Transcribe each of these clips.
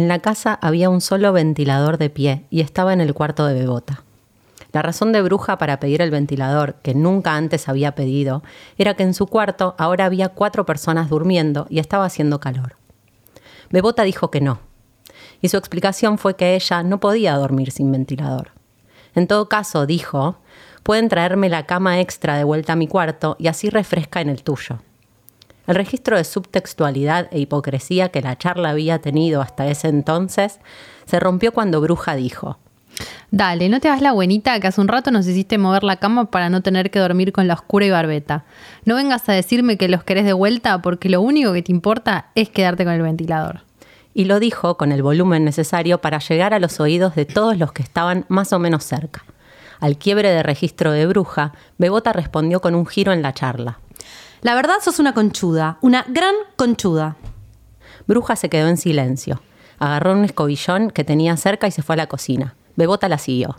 En la casa había un solo ventilador de pie y estaba en el cuarto de Bebota. La razón de Bruja para pedir el ventilador, que nunca antes había pedido, era que en su cuarto ahora había cuatro personas durmiendo y estaba haciendo calor. Bebota dijo que no, y su explicación fue que ella no podía dormir sin ventilador. En todo caso, dijo, pueden traerme la cama extra de vuelta a mi cuarto y así refresca en el tuyo. El registro de subtextualidad e hipocresía que la charla había tenido hasta ese entonces se rompió cuando Bruja dijo, Dale, no te hagas la buenita que hace un rato nos hiciste mover la cama para no tener que dormir con la oscura y barbeta. No vengas a decirme que los querés de vuelta porque lo único que te importa es quedarte con el ventilador. Y lo dijo con el volumen necesario para llegar a los oídos de todos los que estaban más o menos cerca. Al quiebre de registro de bruja, Bebota respondió con un giro en la charla. La verdad sos una conchuda, una gran conchuda. Bruja se quedó en silencio. Agarró un escobillón que tenía cerca y se fue a la cocina. Bebota la siguió.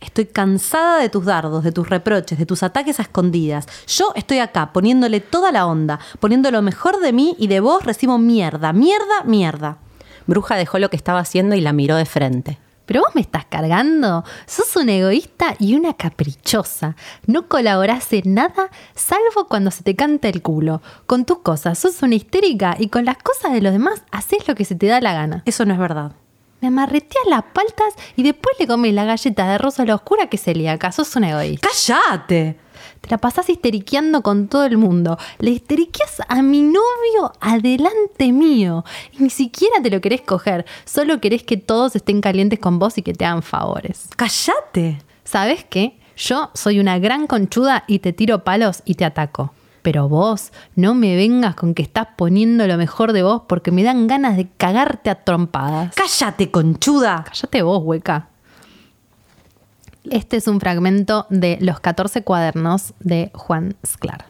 Estoy cansada de tus dardos, de tus reproches, de tus ataques a escondidas. Yo estoy acá poniéndole toda la onda, poniendo lo mejor de mí y de vos recibo mierda, mierda, mierda. Bruja dejó lo que estaba haciendo y la miró de frente. Pero vos me estás cargando. Sos una egoísta y una caprichosa. No colaborás en nada salvo cuando se te canta el culo. Con tus cosas sos una histérica y con las cosas de los demás haces lo que se te da la gana. Eso no es verdad. Me amarreteas las paltas y después le comes la galleta de rosa a la oscura que se le Sos una egoísta. ¡Cállate! Te la pasás histeriqueando con todo el mundo. Le histeriqueas a mi novio adelante mío. Y ni siquiera te lo querés coger. Solo querés que todos estén calientes con vos y que te hagan favores. ¡Cállate! ¿Sabes qué? Yo soy una gran conchuda y te tiro palos y te ataco. Pero vos no me vengas con que estás poniendo lo mejor de vos porque me dan ganas de cagarte a trompadas. Cállate, conchuda. Cállate vos, hueca. Este es un fragmento de Los 14 cuadernos de Juan Sclar.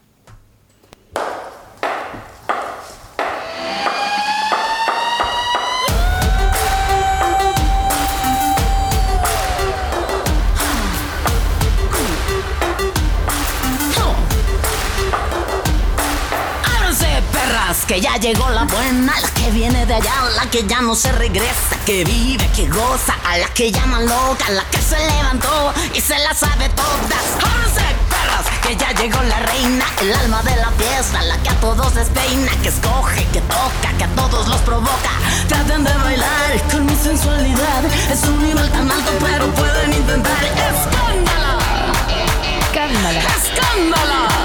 Que ya llegó la buena, la que viene de allá, la que ya no se regresa, que vive, que goza, a la que llaman loca, la que se levantó y se la sabe todas. ¡Jódense, perras! Que ya llegó la reina, el alma de la fiesta, la que a todos despeina, que escoge, que toca, que a todos los provoca. Traten de bailar con mi sensualidad, es un nivel tan alto, pero pueden intentar. ¡Escándala! ¡Escándala!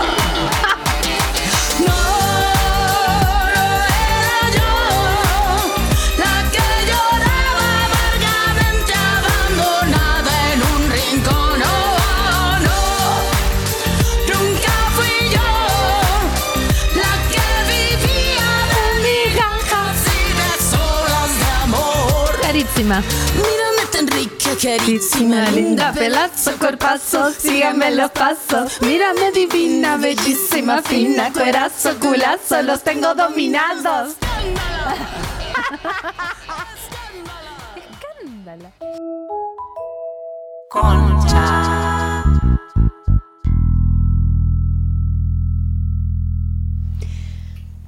¡Escándala! Mírame tan rica, carísima, linda, pelazo, cuerpazo, síganme los pasos. Mírame divina, bellísima, fina, cuerazo, culazo, los tengo dominados. Escándala. Concha.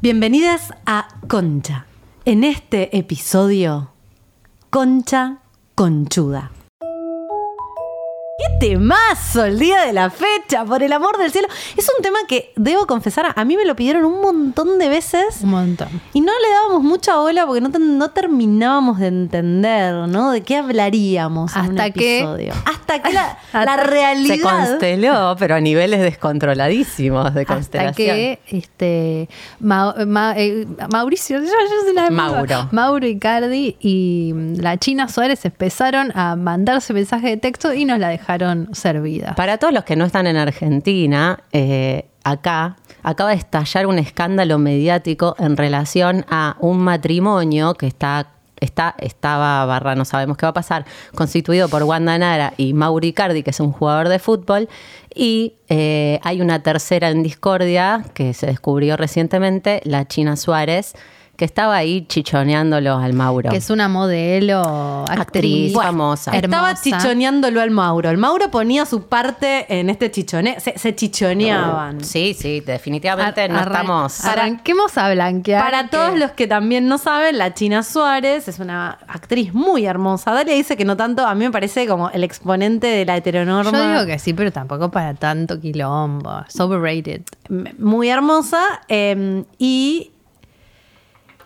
Bienvenidas a Concha. En este episodio Concha Conchuda. ¡Qué temazo el día de la fecha! Por el amor del cielo. Es un tema que, debo confesar, a mí me lo pidieron un montón de veces. Un montón. Y no le dábamos mucha bola porque no, no terminábamos de entender, ¿no? De qué hablaríamos Hasta en un que- episodio. Hasta que la, la realidad... Se consteló, pero a niveles descontroladísimos de Hasta constelación. que este Ma- Ma- eh, Mauricio, yo, yo soy la Mauro. Mauro Icardi y mm, la China Suárez empezaron a mandarse mensajes de texto y nos la dejaron Para todos los que no están en Argentina, eh, acá acaba de estallar un escándalo mediático en relación a un matrimonio que está, está, estaba, barra, no sabemos qué va a pasar, constituido por Wanda Nara y Mauri Icardi, que es un jugador de fútbol, y eh, hay una tercera en discordia que se descubrió recientemente, la China Suárez, que estaba ahí chichoneándolo al Mauro. Que es una modelo, actriz, Actriz, famosa. Estaba hermosa. chichoneándolo al Mauro. El Mauro ponía su parte en este chichone. Se, se chichoneaban. Sí, sí, definitivamente Ar- no arran- estamos... Arranquemos a blanquear. Para que- todos los que también no saben, la China Suárez es una actriz muy hermosa. Dalia dice que no tanto, a mí me parece como el exponente de la heteronorma. Yo digo que sí, pero tampoco para tanto quilombo. Es overrated. m- muy hermosa eh, y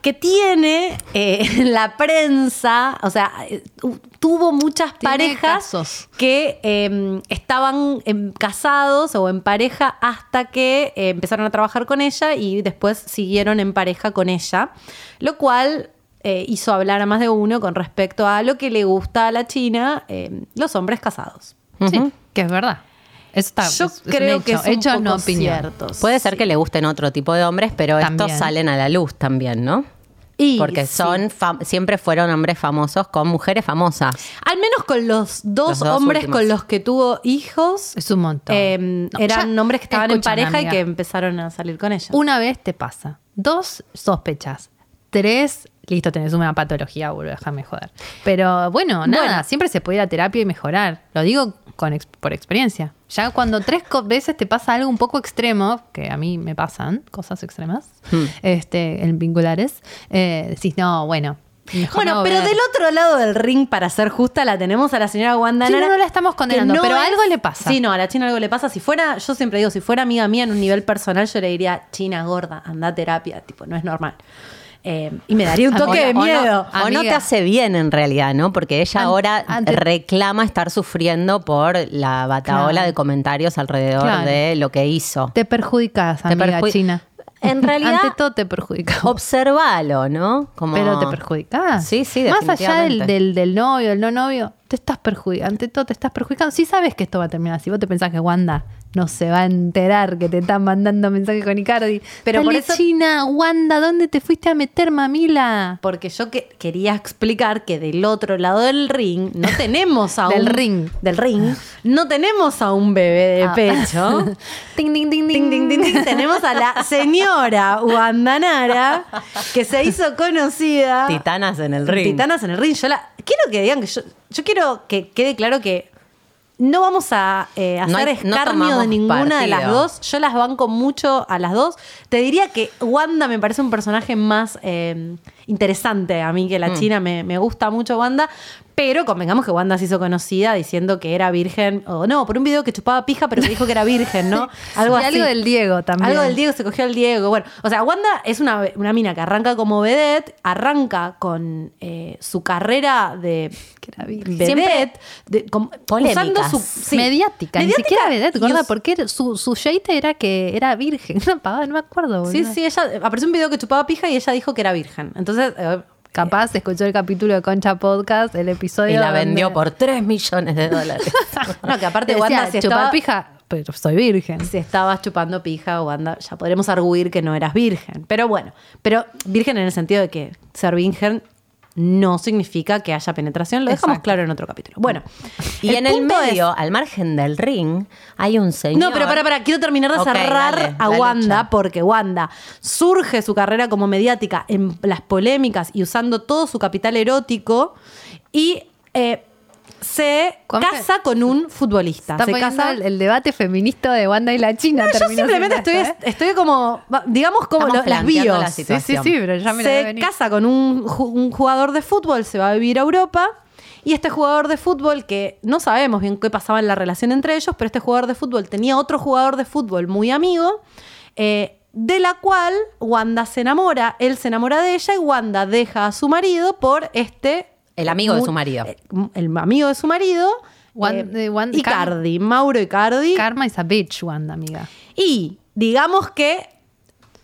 que tiene eh, la prensa, o sea, eh, tu- tuvo muchas Tiene parejas casos. que eh, estaban em, casados o en pareja hasta que eh, empezaron a trabajar con ella y después siguieron en pareja con ella, lo cual eh, hizo hablar a más de uno con respecto a lo que le gusta a la China, eh, los hombres casados. Sí, que es verdad. Eso está, Yo es- es un creo hecho. que es un poco no opinión. cierto. Puede ser que le gusten otro tipo de hombres, pero estos salen a la luz también, ¿no? Y Porque sí. son fam- siempre fueron hombres famosos con mujeres famosas. Al menos con los dos, Los dos hombres últimos. con los que tuvo hijos. Es un montón. eh, No, eran ya- hombres que estaban en pareja amiga. y que empezaron a salir con ella. Una vez te pasa. Dos, sospechas. Tres, listo, tenés una patología, boludo, déjame joder. Pero bueno, nada, Bueno. siempre se puede ir a terapia y mejorar. Lo digo con ex- por experiencia. Ya cuando tres veces te pasa algo un poco extremo, que a mí me pasan cosas extremas, Hmm. este, en vinculares, eh, decís, no, bueno. mejor Bueno, no pero ver". del otro lado del ring, para ser justa, la tenemos a la señora Wanda Sí, Nara, no la estamos condenando, pero algo le pasa. Sí, no, a la China algo le pasa. Si fuera, yo siempre digo, si fuera amiga mía en un nivel personal, yo le diría, China gorda, anda a terapia, tipo, no es normal. Eh, y me daría un toque O de no- miedo. O no, te hace bien en realidad, ¿no? Porque ella An- ahora reclama estar sufriendo por la bataola Claro. de comentarios alrededor Claro. de lo que hizo. Te perjudicas, Te amiga perju- china. En realidad- Ante todo te perjudicas. Observalo, ¿no? Como... Pero te perjudicas. Sí, sí, Más allá del, del, del novio, del no novio, te estás perjudicando. Ante todo te estás perjudicando. Si sabes que esto va a terminar. Si vos te pensás que Wanda no se va a enterar que te están mandando mensajes con Icardi. Pero por eso- China, Wanda, ¿dónde te fuiste a meter, mamila? Porque yo que- quería explicar que del otro lado del ring no tenemos a Del un ring. del ring no tenemos a un bebé de Ah. pecho. Ting, ting, ting, Ting, ting, ting, ting. Tenemos a la señora Wanda Nara que se hizo conocida. Titanas en el ring. Titanas en el ring. Yo la, quiero que digan que yo, yo quiero que quede claro que no vamos a eh, No hacer no escarnio de ninguna de las dos. Yo las banco mucho a las dos. Te diría que Wanda me parece un personaje más eh, interesante a mí que la Mm. China. Me, me gusta mucho Wanda. Pero convengamos que Wanda se hizo conocida diciendo que era virgen, o no, por un video que chupaba pija, pero que dijo que era virgen, ¿no? Algo Y así. algo del Diego también. Algo del Diego, se cogió al Diego. Bueno, o sea, Wanda es una, una mina que arranca como vedette, arranca con eh, su carrera de Que era virgen. vedette, de, usando su sí, mediática, ni mediática siquiera vedette, gorda, porque su, su shade era que era virgen. No me acuerdo. Sí, boludo. sí, ella apareció un video que chupaba pija y ella dijo que era virgen. Entonces, eh, Capaz escuchó el capítulo de Concha Podcast, el episodio. Y la donde vendió por 3 millones de dólares. no, que aparte decía, Wanda si chupar estaba, pija, pero soy virgen. si estabas chupando pija, Wanda, ya podremos arguir que no eras virgen. Pero bueno, pero virgen en el sentido de que ser virgen no significa que haya penetración. Lo dejamos Exacto. claro en otro capítulo. Bueno, Y en el punto es- medio, al margen del ring, hay un señor. No, pero para, para, quiero terminar de cerrar dale, a Wanda, lucha. porque Wanda surge su carrera como mediática en las polémicas y usando todo su capital erótico y eh, se ¿Cómo casa con un futbolista. Está se casa. el, el debate feminista de Wanda y la China. No, yo simplemente estoy, esto, ¿eh? estoy como, digamos, como lo- las bios. la Sí, sí, sí, pero ya me la se casa con un jugador de fútbol, se va a vivir a Europa. Y este jugador de fútbol, que no sabemos bien qué pasaba en la relación entre ellos, pero este jugador de fútbol tenía otro jugador de fútbol muy amigo, eh, de la cual Wanda se enamora, él se enamora de ella y Wanda deja a su marido por este... El amigo de su marido. eh, el amigo de su marido, Wan- eh, eh, Wan- Icardi, Mauro Icardi. Karma is a bitch, Wanda, amiga. Y digamos que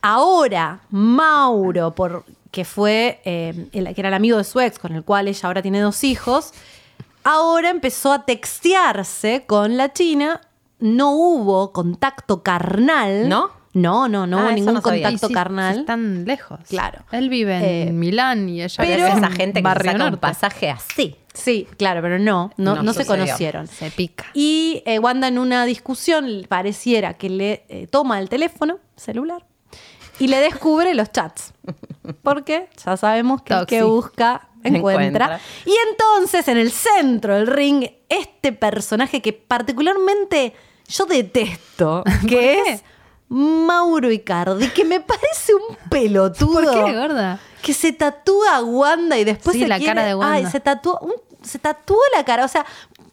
ahora Mauro, por, que fue eh, el, que era el amigo de su ex, con el cual ella ahora tiene dos hijos, ahora empezó a textearse con la China. No hubo contacto carnal. ¿No? No, no, no Ah, hubo eso ningún no contacto carnal. Están lejos. Claro. Él vive en Eh, Milán y ella Pero vive en esa gente que saca un pasaje así. Sí, claro, pero no, no, No no se conocieron. Se pica. Y eh, Wanda en una discusión pareciera que le eh, toma el teléfono celular y le descubre los chats. Porque ya sabemos que el que busca encuentra. Encuentra. Y entonces, en el centro del ring, este personaje que particularmente yo detesto, que es Mauro Icardi, que me parece un pelotudo. ¿Por qué, gorda? Que se tatúa a Wanda y después Sí, se la quiere- cara de Wanda. Ay, se tatuó, un- se tatuó la cara. O sea,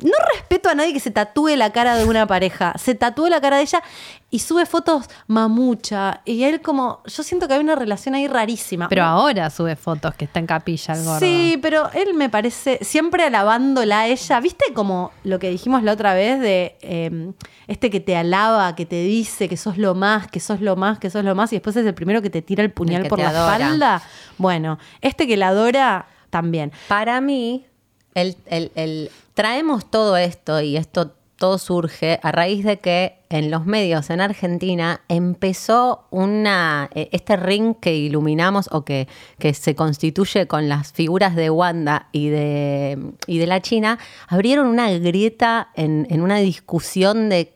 no respeto a nadie que se tatúe la cara de una pareja. Se tatuó la cara de ella y sube fotos mamucha. Y él como, yo siento que hay una relación ahí rarísima. Pero ahora sube fotos que está en capilla el gordo. Sí, pero él me parece, siempre alabándola a ella. ¿Viste como lo que dijimos la otra vez de eh, este que te alaba, que te dice que sos lo más, que sos lo más, que sos lo más, y después es el primero que te tira el puñal por la adora. espalda? Bueno, este que la adora también. Para mí, el, el- el- traemos todo esto y esto todo surge a raíz de que en los medios en Argentina empezó una eh, este ring que iluminamos o que, que se constituye con las figuras de Wanda y de, y de la China, abrieron una grieta en, en una discusión de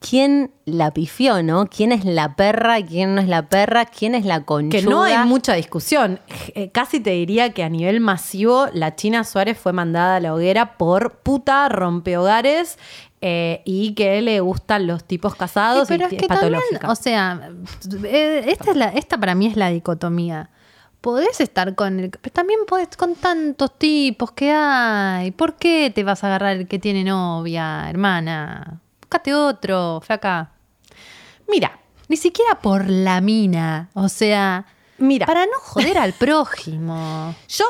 quién la pifió, ¿no? ¿Quién es la perra? ¿Quién no es la perra? ¿Quién es la conchuda? Que no hay mucha discusión. Eh, casi te diría que a nivel masivo la China Suárez fue mandada a la hoguera por puta, rompehogares eh, y que le gustan los tipos casados Sí, pero y es que también, o sea, eh, esta, es la, esta para mí es la dicotomía. Podés estar con el. Pero también podés con tantos tipos que hay. ¿Por qué te vas a agarrar el que tiene novia, hermana? Búscate otro, flaca. Mira, Ni siquiera por la mina. O sea, mira. para no joder al prójimo. Yo,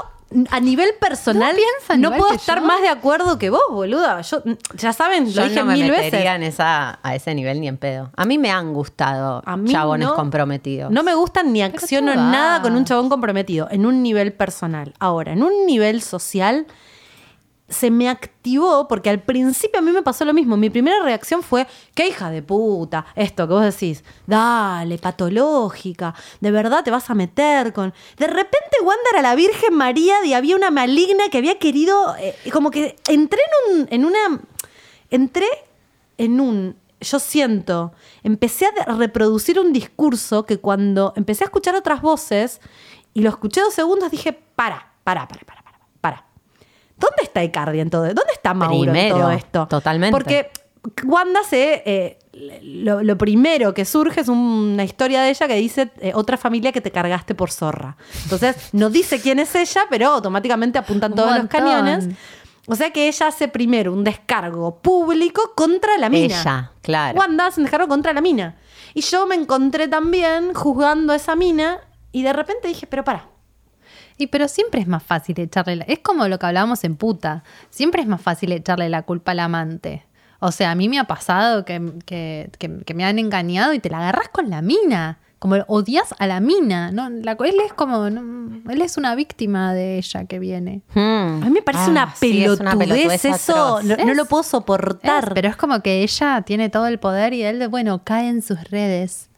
a nivel personal, No no puedo estar yo. más de acuerdo que vos, boluda. Yo, ya saben, Yo lo dije no me mil metería veces. en esa, a ese nivel ni en pedo. A mí me han gustado A mí chabones no- comprometidos. No me gustan ni acciono nada con un chabón comprometido, en un nivel personal. Ahora, en un nivel social, se me activó, porque al principio a mí me pasó lo mismo. Mi primera reacción fue, qué hija de puta, esto que vos decís, dale, patológica, de verdad te vas a meter con... De repente Wanda era la Virgen María y había una maligna que había querido, eh, como que entré en, un, en una... Entré en un... Yo siento, empecé a reproducir un discurso que cuando empecé a escuchar otras voces y lo escuché dos segundos dije, para, para, para, para. ¿Dónde está Icardi en todo esto? ¿Dónde está Mauro Primero, en todo esto? totalmente. Porque Wanda se... eh, lo, lo primero que surge es una historia de ella que dice eh, otra familia que te cargaste por zorra. Entonces, no dice quién es ella, pero automáticamente apuntan Un todos los cañones. O sea que ella hace primero un descargo público contra la mina. Ella, claro. Wanda hace un descargo contra la mina. Y yo me encontré también juzgando a esa mina y de repente dije, pero para. Y pero siempre es más fácil echarle la... Es como lo que hablábamos en puta. Siempre es más fácil echarle la culpa al amante. O sea, a mí me ha pasado que, que- que- que me han engañado y te la agarras con la mina. Como odias a la mina. ¿no? La- él es como... no, él es una víctima de ella que viene. Hmm. A mí me parece Ah, una sí, es pelotudez, una pelotudez eso. No, no Es- lo puedo soportar. Es, pero es como que ella tiene todo el poder y él, bueno, cae en sus redes.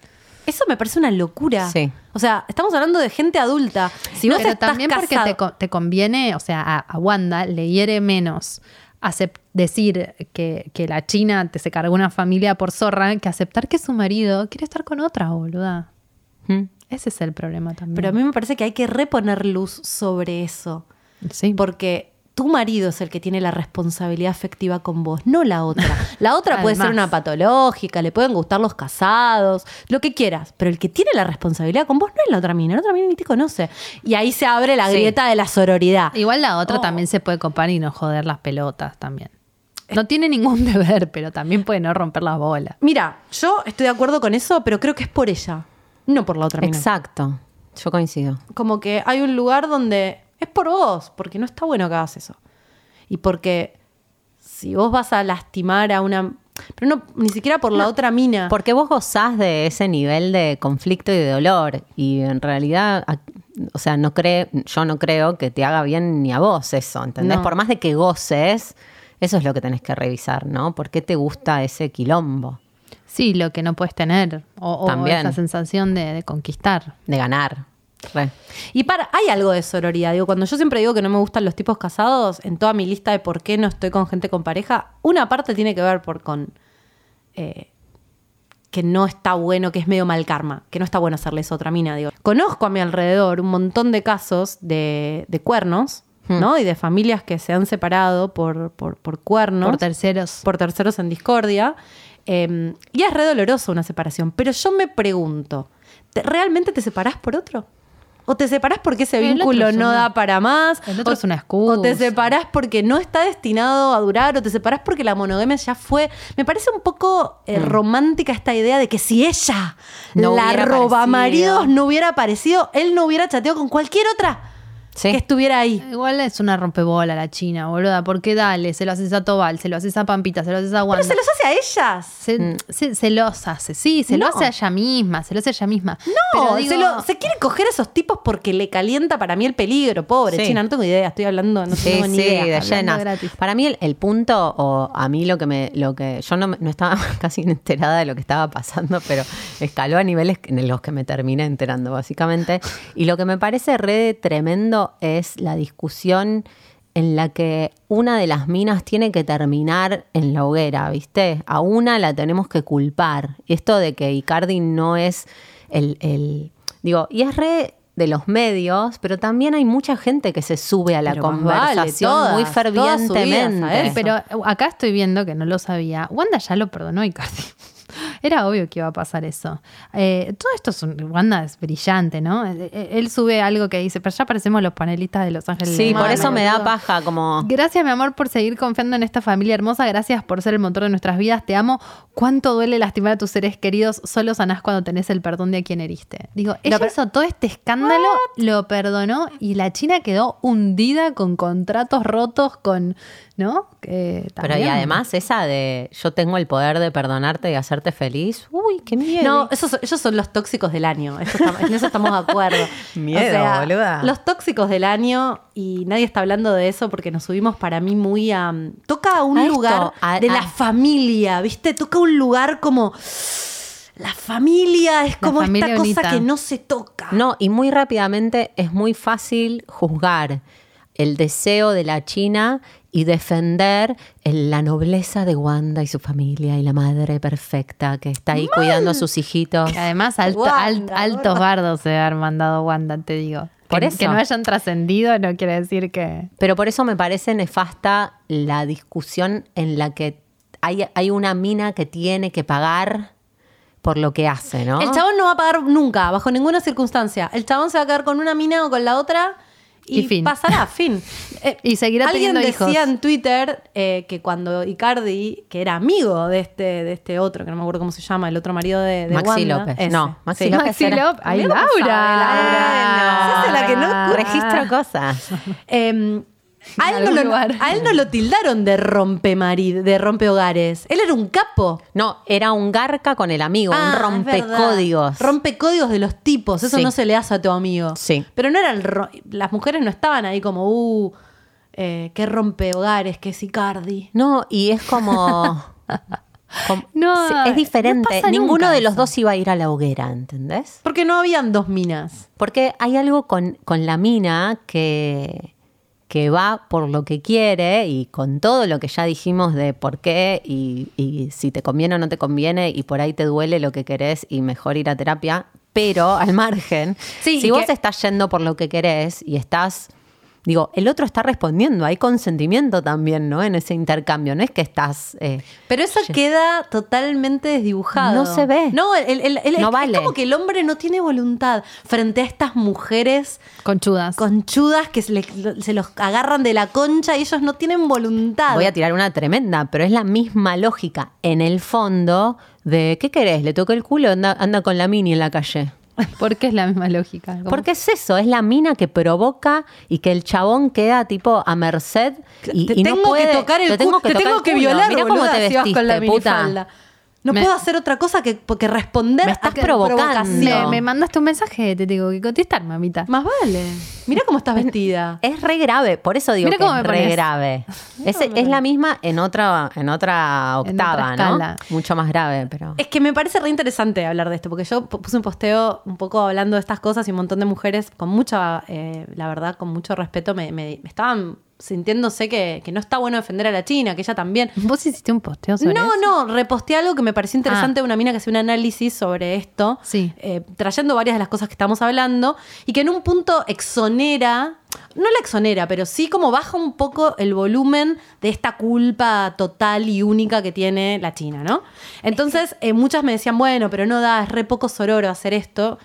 Eso me parece una locura. Sí. O sea, estamos hablando de gente adulta. Si vos pero estás también porque te, co- te conviene, o sea, a, a Wanda le hiere menos decir que, que la China te se cargó una familia por zorra que aceptar que su marido quiere estar con otra, boluda. Hmm. Ese es el problema también. Pero a mí me parece que hay que reponer luz sobre eso. sí. Porque tu marido es el que tiene la responsabilidad afectiva con vos, no la otra. La otra puede ser una patológica, le pueden gustar los casados, lo que quieras. Pero el que tiene la responsabilidad con vos no es la otra mina. La otra mina ni te conoce. Y ahí se abre la Sí. grieta de la sororidad. Igual la otra Oh. también se puede copar y no joder las pelotas también. No tiene ningún deber, pero también puede no romper las bolas. Mira, yo estoy de acuerdo con eso, pero creo que es por ella, no por la otra mina. Exacto. Yo coincido. Como que hay un lugar donde es por vos, porque no está bueno que hagas eso. Y porque si vos vas a lastimar a una... Pero no, ni siquiera por la otra mina. Porque vos gozás de ese nivel de conflicto y de dolor. Y en realidad, o sea, no cree, yo no creo que te haga bien ni a vos eso, ¿entendés? No. Por más de que goces, eso es lo que tenés que revisar, ¿no? ¿Por qué te gusta ese quilombo Sí, lo que no puedes tener. O, o esa sensación de, de conquistar. de ganar? Re. Y para, hay algo de sororidad. Digo, cuando yo siempre digo que no me gustan los tipos casados, en toda mi lista de por qué no estoy con gente con pareja, una parte tiene que ver por con. eh, que no está bueno, que es medio mal karma, que no está bueno hacerle eso a otra mina. Digo, conozco a mi alrededor un montón de casos de, de cuernos, ¿no? Y de familias que se han separado por, por, por cuernos Por terceros. por terceros en discordia. Eh, y es re doloroso una separación. Pero yo me pregunto, ¿te- ¿realmente te separás por otro? ¿O te separás porque ese El vínculo no una- da para más? el otro o, es una excusa. ¿O te separás porque no está destinado a durar? ¿O te separás porque la monogamia ya fue? Me parece un poco eh, romántica esta idea de que si ella, Mm. No la roba maridos, no hubiera aparecido, él no hubiera chateado con cualquier otra Sí. que estuviera ahí. Igual es una rompebola la China, boluda. Porque dale, se lo haces a Tobal, se lo haces a Pampita, se lo haces a Wanda. Pero se los hace a ellas. Se, se- se los hace, sí, se lo No. hace a ella misma, se lo hace a ella misma. No, Pero digo, se, lo- se quiere coger a esos tipos porque le calienta para mí el peligro, pobre Sí. China, no tengo idea, estoy hablando, no Sí, tengo ni idea. de llenas. Para mí el, el punto, o a mí lo que me, lo que yo no, no estaba casi enterada de lo que estaba pasando, pero escaló a niveles en los que me terminé enterando, básicamente. Y lo que me parece re tremendo es la discusión en la que una de las minas tiene que terminar en la hoguera, ¿viste? A una la tenemos que culpar. Y esto de que Icardi no es el, el- digo, y es re de los medios, pero también hay mucha gente que se sube a la Pero más vale, conversación todas, muy todas subidas a fervientemente. Pero acá estoy viendo que no lo sabía. Wanda ya lo perdonó a Icardi. Era obvio que iba a pasar eso. Eh, todo esto es un, Wanda es brillante, ¿no? Eh, eh, Él sube algo que dice, pero ya parecemos los panelistas de Los Ángeles. Sí, por eso me da paja como... Gracias, mi amor, por seguir confiando en esta familia hermosa. Gracias por ser el motor de nuestras vidas. Te amo. ¿Cuánto duele lastimar a tus seres queridos? Solo sanás cuando tenés el perdón de a quien heriste. Digo, ella hizo todo este escándalo, lo perdonó y la China quedó hundida con contratos rotos, con. ¿No? Pero y además esa de yo tengo el poder de perdonarte y hacerte feliz. Uy, qué miedo. No, esos, ellos son los tóxicos del año. Estamos- en eso estamos de acuerdo. Miedo, boluda. Los tóxicos del año, y nadie está hablando de eso porque nos subimos para mí muy a. toca a un A esto, lugar a- de a- la familia, ¿viste? Toca un lugar como. La familia es La como esta cosa que no se toca. No, y muy rápidamente es muy fácil juzgar el deseo de la China y defender el- la nobleza de Wanda y su familia y la madre perfecta que está ahí cuidando a sus hijitos. Que además, alto- Wanda, altos bardos se han mandado Wanda, te digo. Por que, eso. que no hayan trascendido no quiere decir que. Pero por eso me parece nefasta la discusión en la que hay, hay una mina que tiene que pagar por lo que hace, ¿no? El chabón no va a pagar nunca, bajo ninguna circunstancia. El chabón se va a quedar con una mina o con la otra y, Y fin. pasará, fin. Eh, Y seguirá Alguien teniendo decía hijos. en Twitter eh, que cuando Icardi, que era amigo de este, de este otro, que no me acuerdo cómo se llama, el otro marido de, de Maxi Wanda, López. ese, No, Maxi sí. López Maxi López. ¡Ay, Mira cómo Laura! sabe, Laura. Se hace la que no- Registro cosas. Eh, a, él no lo, lugar. a él no lo tildaron de rompe de rompehogares. Él era un capo. No, era un garca con el amigo, Ah, un es rompecódigos. Rompecódigos de los tipos. Eso Sí. no se le hace a tu amigo. Sí. Pero no era el. ro- Las mujeres no estaban ahí como, uh, eh, qué rompehogares, qué Sicardi. No, y es como. como- No, sí, es diferente. Ninguno de los dos iba a ir a la hoguera, ¿entendés? Porque no habían dos minas. Porque hay algo con, con la mina que, que va por lo que quiere y con todo lo que ya dijimos de por qué y, y si te conviene o no te conviene y por ahí te duele lo que querés y mejor ir a terapia. Pero al margen, Sí, si vos que- estás yendo por lo que querés y estás, digo, el otro está respondiendo, hay consentimiento también, ¿no? En ese intercambio, no es que estás... eh, Pero eso queda totalmente desdibujado. No se ve. No, el- el- el- No es, vale. es como que el hombre no tiene voluntad frente a estas mujeres Conchudas. conchudas que se, le- se los agarran de la concha y ellos no tienen voluntad. Voy a tirar una tremenda, pero es la misma lógica en el fondo de ¿qué querés? ¿Le toqué el culo? Anda, anda con la mini en la calle. Porque es la misma lógica. Porque es eso, es la mina que provoca y que el chabón queda tipo a merced y, te y no tengo puede- que tocar el te tengo que, te tocar tengo el que culo. violar, Mirá cómo boluda, te si vas vestiste, con la puta. No Me- puedo hacer otra cosa que, que responder Me estás a provocando. me, me mandaste un mensaje, te tengo que contestar, mamita. Más vale. Mira cómo estás vestida. Es re grave, por eso digo Mira que cómo es me re grave. Es, es la misma en otra, en otra En otra octava, ¿no? Mucho más grave, pero. Es que me parece re interesante hablar de esto, porque yo pu- puse un posteo un poco hablando de estas cosas y un montón de mujeres con mucha, eh, la verdad, con mucho respeto, me- me estaban sintiéndose que, que no está bueno defender a la China, que ella también. ¿Vos hiciste un posteo sobre No, eso? no, reposté algo que me pareció interesante de una mina que hace un análisis sobre esto, Sí. eh, trayendo varias de las cosas que estamos hablando, y que en un punto exonera, no la exonera, pero sí como baja un poco el volumen de esta culpa total y única que tiene la China, ¿no? Entonces, eh, muchas me decían, bueno, pero no da, es re poco sororo hacer esto.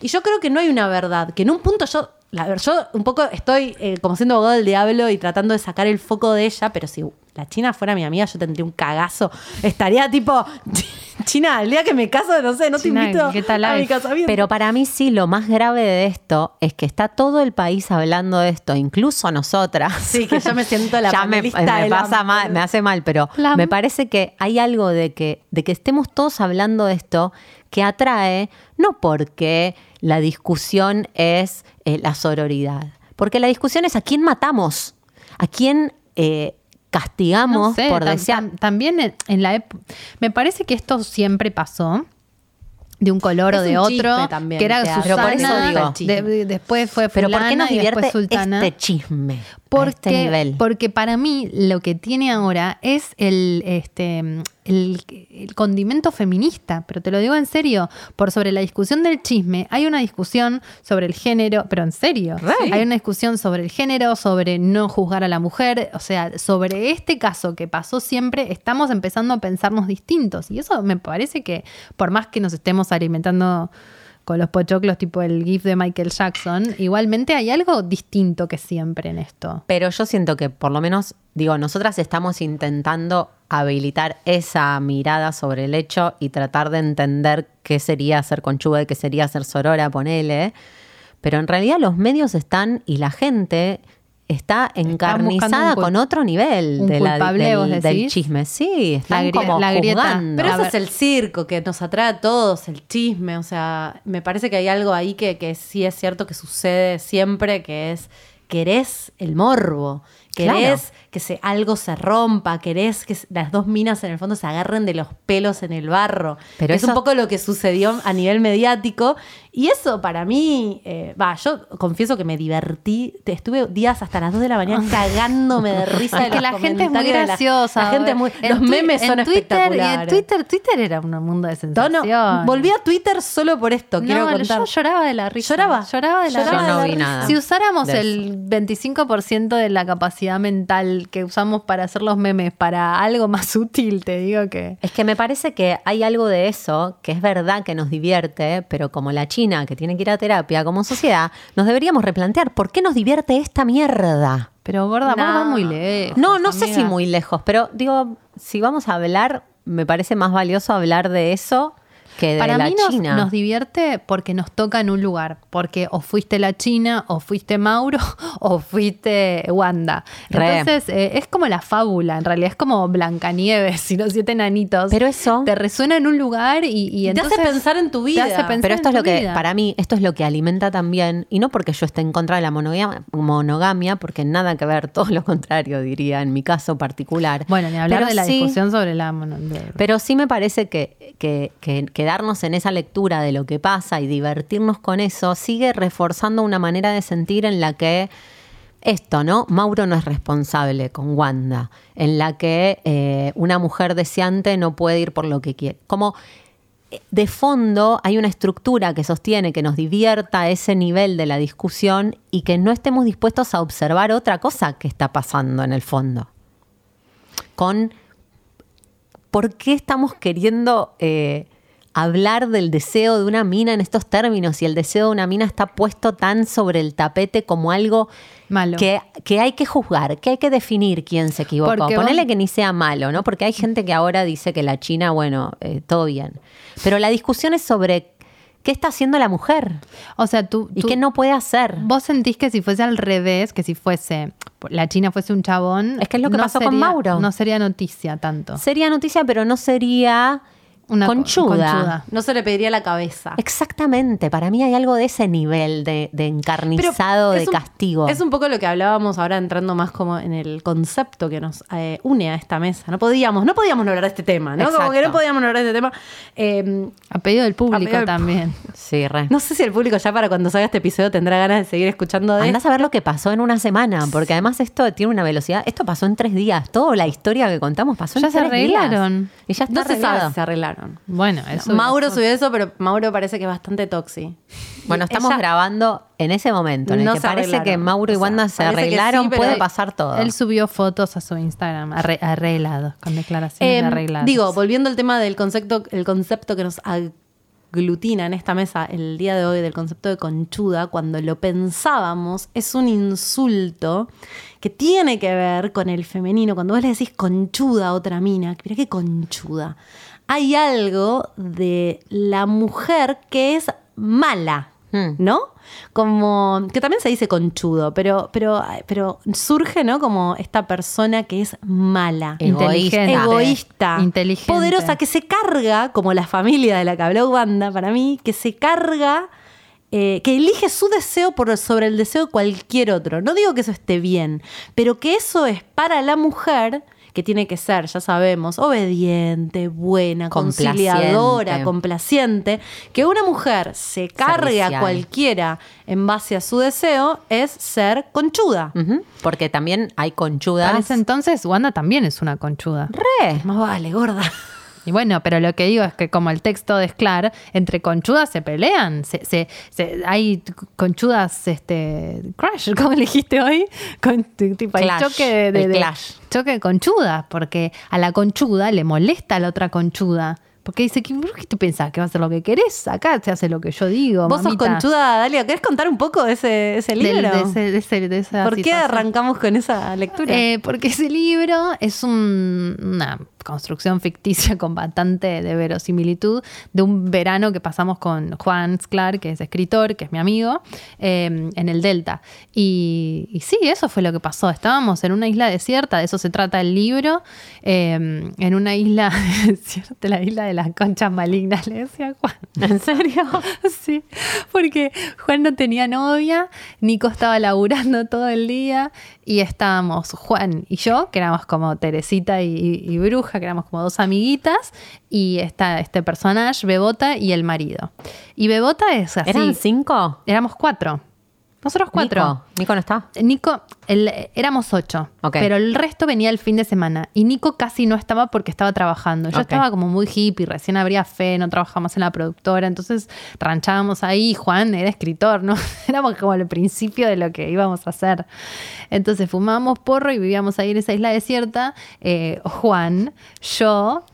Y yo creo que no hay una verdad, que en un punto yo, la ver, yo un poco estoy eh, como siendo abogado del diablo y tratando de sacar el foco de ella, pero si la China fuera mi amiga, yo tendría un cagazo. Estaría tipo, China, el día que me caso, no sé, no China, te invito ¿qué tal a mi casamiento. Pero para mí sí, lo más grave de esto es que está todo el país hablando de esto, incluso nosotras. Sí, que yo me siento la ya me, me de la- pasa mal, me hace mal, pero La- me parece que hay algo de que, de que estemos todos hablando de esto que atrae, no porque la discusión es eh, la sororidad, porque la discusión es a quién matamos, a quién eh, castigamos No sé, por tam- decir... tam- también en, en la época. Me parece que esto siempre pasó. De un color o de otro, también, que era. Susana, Pero por eso digo. de- de- después fue Pero ¿por qué nos divierte este chisme Porque, este nivel? porque para mí lo que tiene ahora es el, este, el, el condimento feminista, pero te lo digo en serio, por sobre la discusión del chisme, hay una discusión sobre el género, pero en serio, hay una discusión sobre el género, sobre no juzgar a la mujer, o sea, sobre este caso que pasó siempre, estamos empezando a pensarnos distintos y eso me parece que por más que nos estemos alimentando con los pochoclos tipo el GIF de Michael Jackson, igualmente hay algo distinto que siempre en esto. Pero yo siento que por lo menos, digo, nosotras estamos intentando habilitar esa mirada sobre el hecho y tratar de entender qué sería ser conchuga y qué sería ser sorora, ponele. Pero en realidad los medios están y la gente está encarnizada con otro nivel un de la- culpable, del, vos del decís. chisme. Sí, están La como la grieta. Pero A ese ver. es el circo que nos atrae a todos, el chisme. O sea, me parece que hay algo ahí que, que sí es cierto que sucede siempre, que es querés el morbo. Querés que se, algo se rompa, querés que las dos minas en el fondo se agarren de los pelos en el barro. Pero es un eso- poco lo que sucedió a nivel mediático. Y eso para mí, eh, va, yo confieso que me divertí. Estuve días hasta las 2 de la mañana cagándome de risa. Es de que la gente es muy de la- graciosa. La, gente es muy, los memes son Twitter, espectaculares. Y en Twitter, Twitter era un mundo de sensación. no, volví a Twitter solo por esto, quiero no, contar. yo lloraba de la risa. ¿Lloraba? Lloraba de la Lloraba risa. Yo no de vi la nada. Si usáramos de el 25% de la capacidad mental que usamos para hacer los memes para algo más útil, te digo que. Es que me parece que hay algo de eso que es verdad que nos divierte, pero como la China que tiene que ir a terapia como sociedad, nos deberíamos replantear por qué nos divierte esta mierda. Pero gorda, vos No. vas muy lejos. No, no sé si muy lejos, pero digo, si vamos a hablar, me parece más valioso hablar de eso que de Para la mí nos, China. nos divierte porque nos toca en un lugar. Porque o fuiste la China, o fuiste Mauro, o fuiste Wanda. Re. Entonces, eh, es como la fábula, en realidad. Es como Blancanieves y los siete enanitos. Pero eso- Te resuena en un lugar y, y te entonces hace pensar en tu vida. Te hace pensar Pero esto es lo que, vida. para mí, esto es lo que alimenta también, y no porque yo esté en contra de la monogamia, monogamia porque nada que ver, todo lo contrario, diría, en mi caso particular. Bueno, ni hablar Pero de la sí- discusión sobre la... mono- de- Pero sí me parece que, que- que quedarnos en esa lectura de lo que pasa y divertirnos con eso sigue reforzando una manera de sentir en la que esto, ¿no? Mauro no es responsable con Wanda, en la que eh, una mujer deseante no puede ir por lo que quiere. Como eh, de fondo hay una estructura que sostiene que nos divierta ese nivel de la discusión y que no estemos dispuestos a observar otra cosa que está pasando en el fondo. Con ¿por qué estamos queriendo eh, hablar del deseo de una mina en estos términos? Y el deseo de una mina está puesto tan sobre el tapete como algo Malo. Que, que hay que juzgar, que hay que definir quién se equivocó. Ponele vos- que ni sea malo, ¿no? Porque hay gente que ahora dice que la China, bueno, eh, todo bien. Pero la discusión es sobre qué está haciendo la mujer O sea, tú... y tú- qué no puede hacer. Vos sentís que si fuese al revés, que si fuese la China fuese un chabón. Es que es lo que no pasó con Mauro. No sería noticia tanto. Sería noticia, pero no sería Una co- conchuda. conchuda. No se le pediría la cabeza. Exactamente, para mí hay algo de ese nivel de, encarnizado de un- castigo. Es un poco lo que hablábamos ahora entrando más como en el concepto que nos eh, une a esta mesa. No podíamos, no podíamos de este tema, ¿no? Como que no podíamos de este tema. Eh, A pedido del público A pedido del también. Sí, re. no sé si el público ya para cuando salga este episodio tendrá ganas de seguir escuchando de Andás a ver lo que pasó en una semana, porque además esto tiene una velocidad. Esto pasó en tres días. Toda la historia que contamos pasó Ya en se tres arreglaron. días. Y ya está No se sabe arreglado. si se arreglaron. Bueno, eso. Mauro subió eso, pero Mauro parece que es bastante toxi. Bueno, estamos Ella- grabando en ese momento en el No que se parece que. Mauro y O sea, Wanda se parece que sí, arreglaron. pero- Puede pasar todo. Él subió fotos a su Instagram arre- arreglados, con declaraciones Eh, de arreglados. digo, volviendo al tema del concepto, el concepto que nos aglutina en esta mesa el día de hoy del concepto de conchuda, cuando lo pensábamos, es un insulto que tiene que ver con el femenino. Cuando vos le decís conchuda a otra mina, mira qué conchuda. Hay algo de la mujer que es mala, Hmm. ¿no? Como que también se dice conchudo, pero, pero, pero surge, ¿no? Como esta persona que es mala Inteligente. egoísta, Inteligente. poderosa, que se carga, como la familia de la que habló Wanda para mí, que se carga, eh, que elige su deseo por sobre el deseo de cualquier otro. No digo que eso esté bien, pero que eso es para la mujer que tiene que ser, ya sabemos, obediente, buena, conciliadora, Complaciente. complaciente, que una mujer se cargue a cualquiera en base a su deseo es ser conchuda. Porque también hay conchudas. Para ese entonces, Wanda también es una conchuda. Re. Más vale, gorda. Y bueno, pero lo que digo es que como el texto de Sklar, entre conchudas se pelean. Se, se- se- hay conchudas, este, crash, como le dijiste hoy, con, tipo, hay Clash, choque de, de- el de- clash. choque de conchudas, porque a la conchuda le molesta a la otra conchuda. Porque dice, ¿qué, ¿por qué tú pensás que va a hacer lo que querés? Acá se hace lo que yo digo. Vos sos conchuda, Dalia. ¿Querés contar un poco de ese, libro? de, de ese- de esa ¿Por qué arrancamos con esa lectura? Eh, porque ese libro es un- una construcción ficticia con bastante de verosimilitud de un verano que pasamos con Juan Sklar, que es escritor, que es mi amigo, eh, en el Delta. Y, y sí, eso fue lo que pasó. Estábamos en una isla desierta, de eso se trata el libro, eh, en una isla desierta, la isla de las conchas malignas, le decía Juan. ¿En serio? Sí, porque Juan no tenía novia, Nico estaba laburando todo el día y estábamos Juan y yo, que éramos como Teresita y, y- y Bruja, que éramos como dos amiguitas, y está este personaje, Bebota y el marido. Y Bebota es así. ¿Eran cinco? Éramos cuatro. Nosotros cuatro. Nico, Nico no está. Nico, el- éramos ocho, Ok. pero el resto venía el fin de semana y Nico casi no estaba porque estaba trabajando. Yo estaba como muy hippie, recién abría fe, no trabajamos en la productora, entonces ranchábamos ahí. Juan era escritor, ¿no? Éramos como el principio de lo que íbamos a hacer. Entonces fumábamos porro y vivíamos ahí en esa isla desierta. Eh, Juan, yo,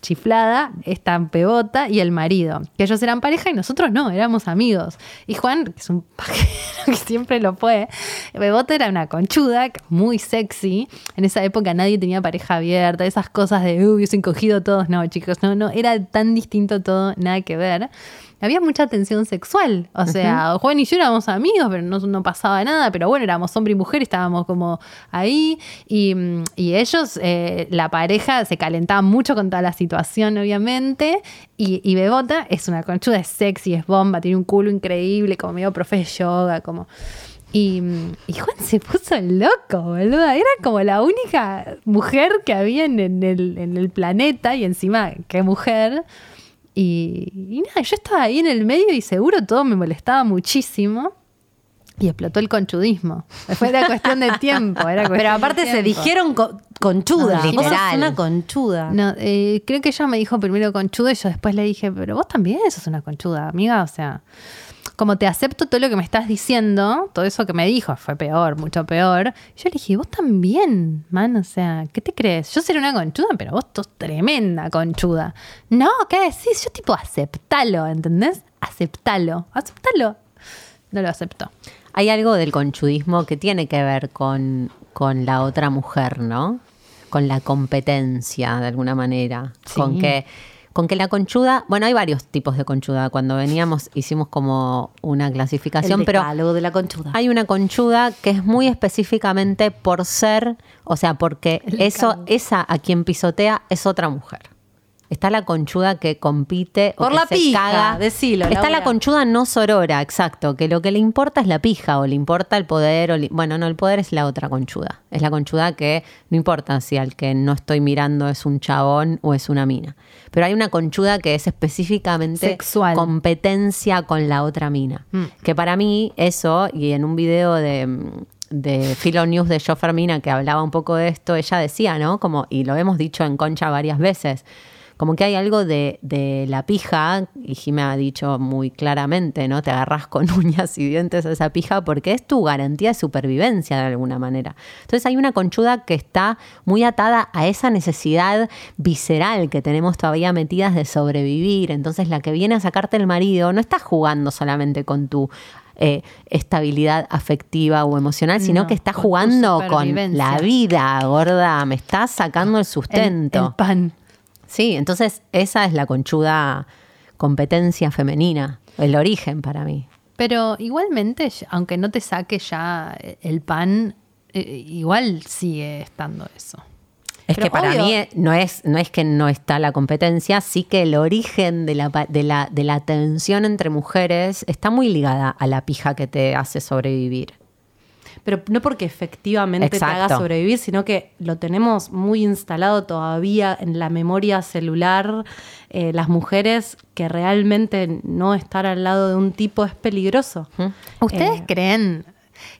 chiflada, esta pebota y el marido. Que ellos eran pareja y nosotros no, éramos amigos. Y Juan, que es un pajero que siempre lo fue, Bebota era una conchuda, muy sexy. En esa época nadie tenía pareja abierta, esas cosas de, uy, hubiesen cogido todos. No, chicos, no, no, era tan distinto todo, nada que ver. Había mucha tensión sexual. O sea, Juan y yo éramos amigos, pero no, no pasaba nada. Pero bueno, éramos hombre y mujer, estábamos como ahí. Y, mm, y ellos, eh, la pareja, se calentaba mucho con toda la situación, obviamente. Y, y Bebota es una conchuda, es sexy, es bomba, tiene un culo increíble, como medio profe de yoga, como. Y, mm, y Juan se puso loco, boluda. Era como la única mujer que había en, en el, en el planeta y encima, qué mujer. Y, y nada, yo estaba ahí en el medio y seguro todo me molestaba muchísimo. Y explotó el conchudismo. Fue una cuestión de tiempo. Era Pero cuestión aparte de se dijeron co- conchuda. No, Vos sos literal. una conchuda. No, eh, creo que ella me dijo primero conchuda y yo después le dije, pero vos también sos una conchuda, amiga. O sea, como te acepto todo lo que me estás diciendo, todo eso que me dijo fue peor, mucho peor. Yo le dije, vos también, man. O sea, ¿qué te crees? Yo seré una conchuda, pero vos sos tremenda conchuda. No, ¿qué decís? Yo tipo, aceptalo, ¿entendés? Aceptalo, aceptalo. No lo aceptó. Hay algo del conchudismo que tiene que ver con, con la otra mujer, ¿no? Con la competencia, de alguna manera. Sí. Con que con que la conchuda, bueno, hay varios tipos de conchuda. Cuando veníamos hicimos como una clasificación, el pero de la conchuda. hay una conchuda que es muy específicamente por ser, o sea, porque eso, esa a quien pisotea es otra mujer. Está la conchuda que compite o Por que la se pija, caga. decilo, Está la conchuda no sorora, exacto, que lo que le importa es la pija o le importa el poder. O le- bueno, no, el poder es la otra conchuda. Es la conchuda que no importa si al que no estoy mirando es un chabón o es una mina. Pero hay una conchuda que es específicamente Sexual. competencia con la otra mina. Que para mí eso, y en un video de, de Philo News de Jo Fermina que hablaba un poco de esto, ella decía, ¿no? Como, y lo hemos dicho en Concha varias veces, como que hay algo de, de la pija, y Jimé ha dicho muy claramente, ¿no? Te agarras con uñas y dientes a esa pija porque es tu garantía de supervivencia de alguna manera. Entonces hay una conchuda que está muy atada a esa necesidad visceral que tenemos todavía metidas de sobrevivir. Entonces la que viene a sacarte el marido no está jugando solamente con tu eh, estabilidad afectiva o emocional, sino No, que está jugando con la vida, gorda. Me está sacando el El, sustento. el pan. Sí, entonces esa es la conchuda competencia femenina, el origen para mí. Pero igualmente, aunque no te saque ya el pan, eh, igual sigue estando eso. Es Pero que para obvio. mí eh, no es, no es que no está la competencia, sí que el origen de la, de, la, de la tensión entre mujeres está muy ligada a la pija que te hace sobrevivir. Pero no porque efectivamente te haga Exacto. sobrevivir, sino que lo tenemos muy instalado todavía en la memoria celular. Eh, las mujeres que realmente no estar al lado de un tipo es peligroso. ¿Ustedes Eh, creen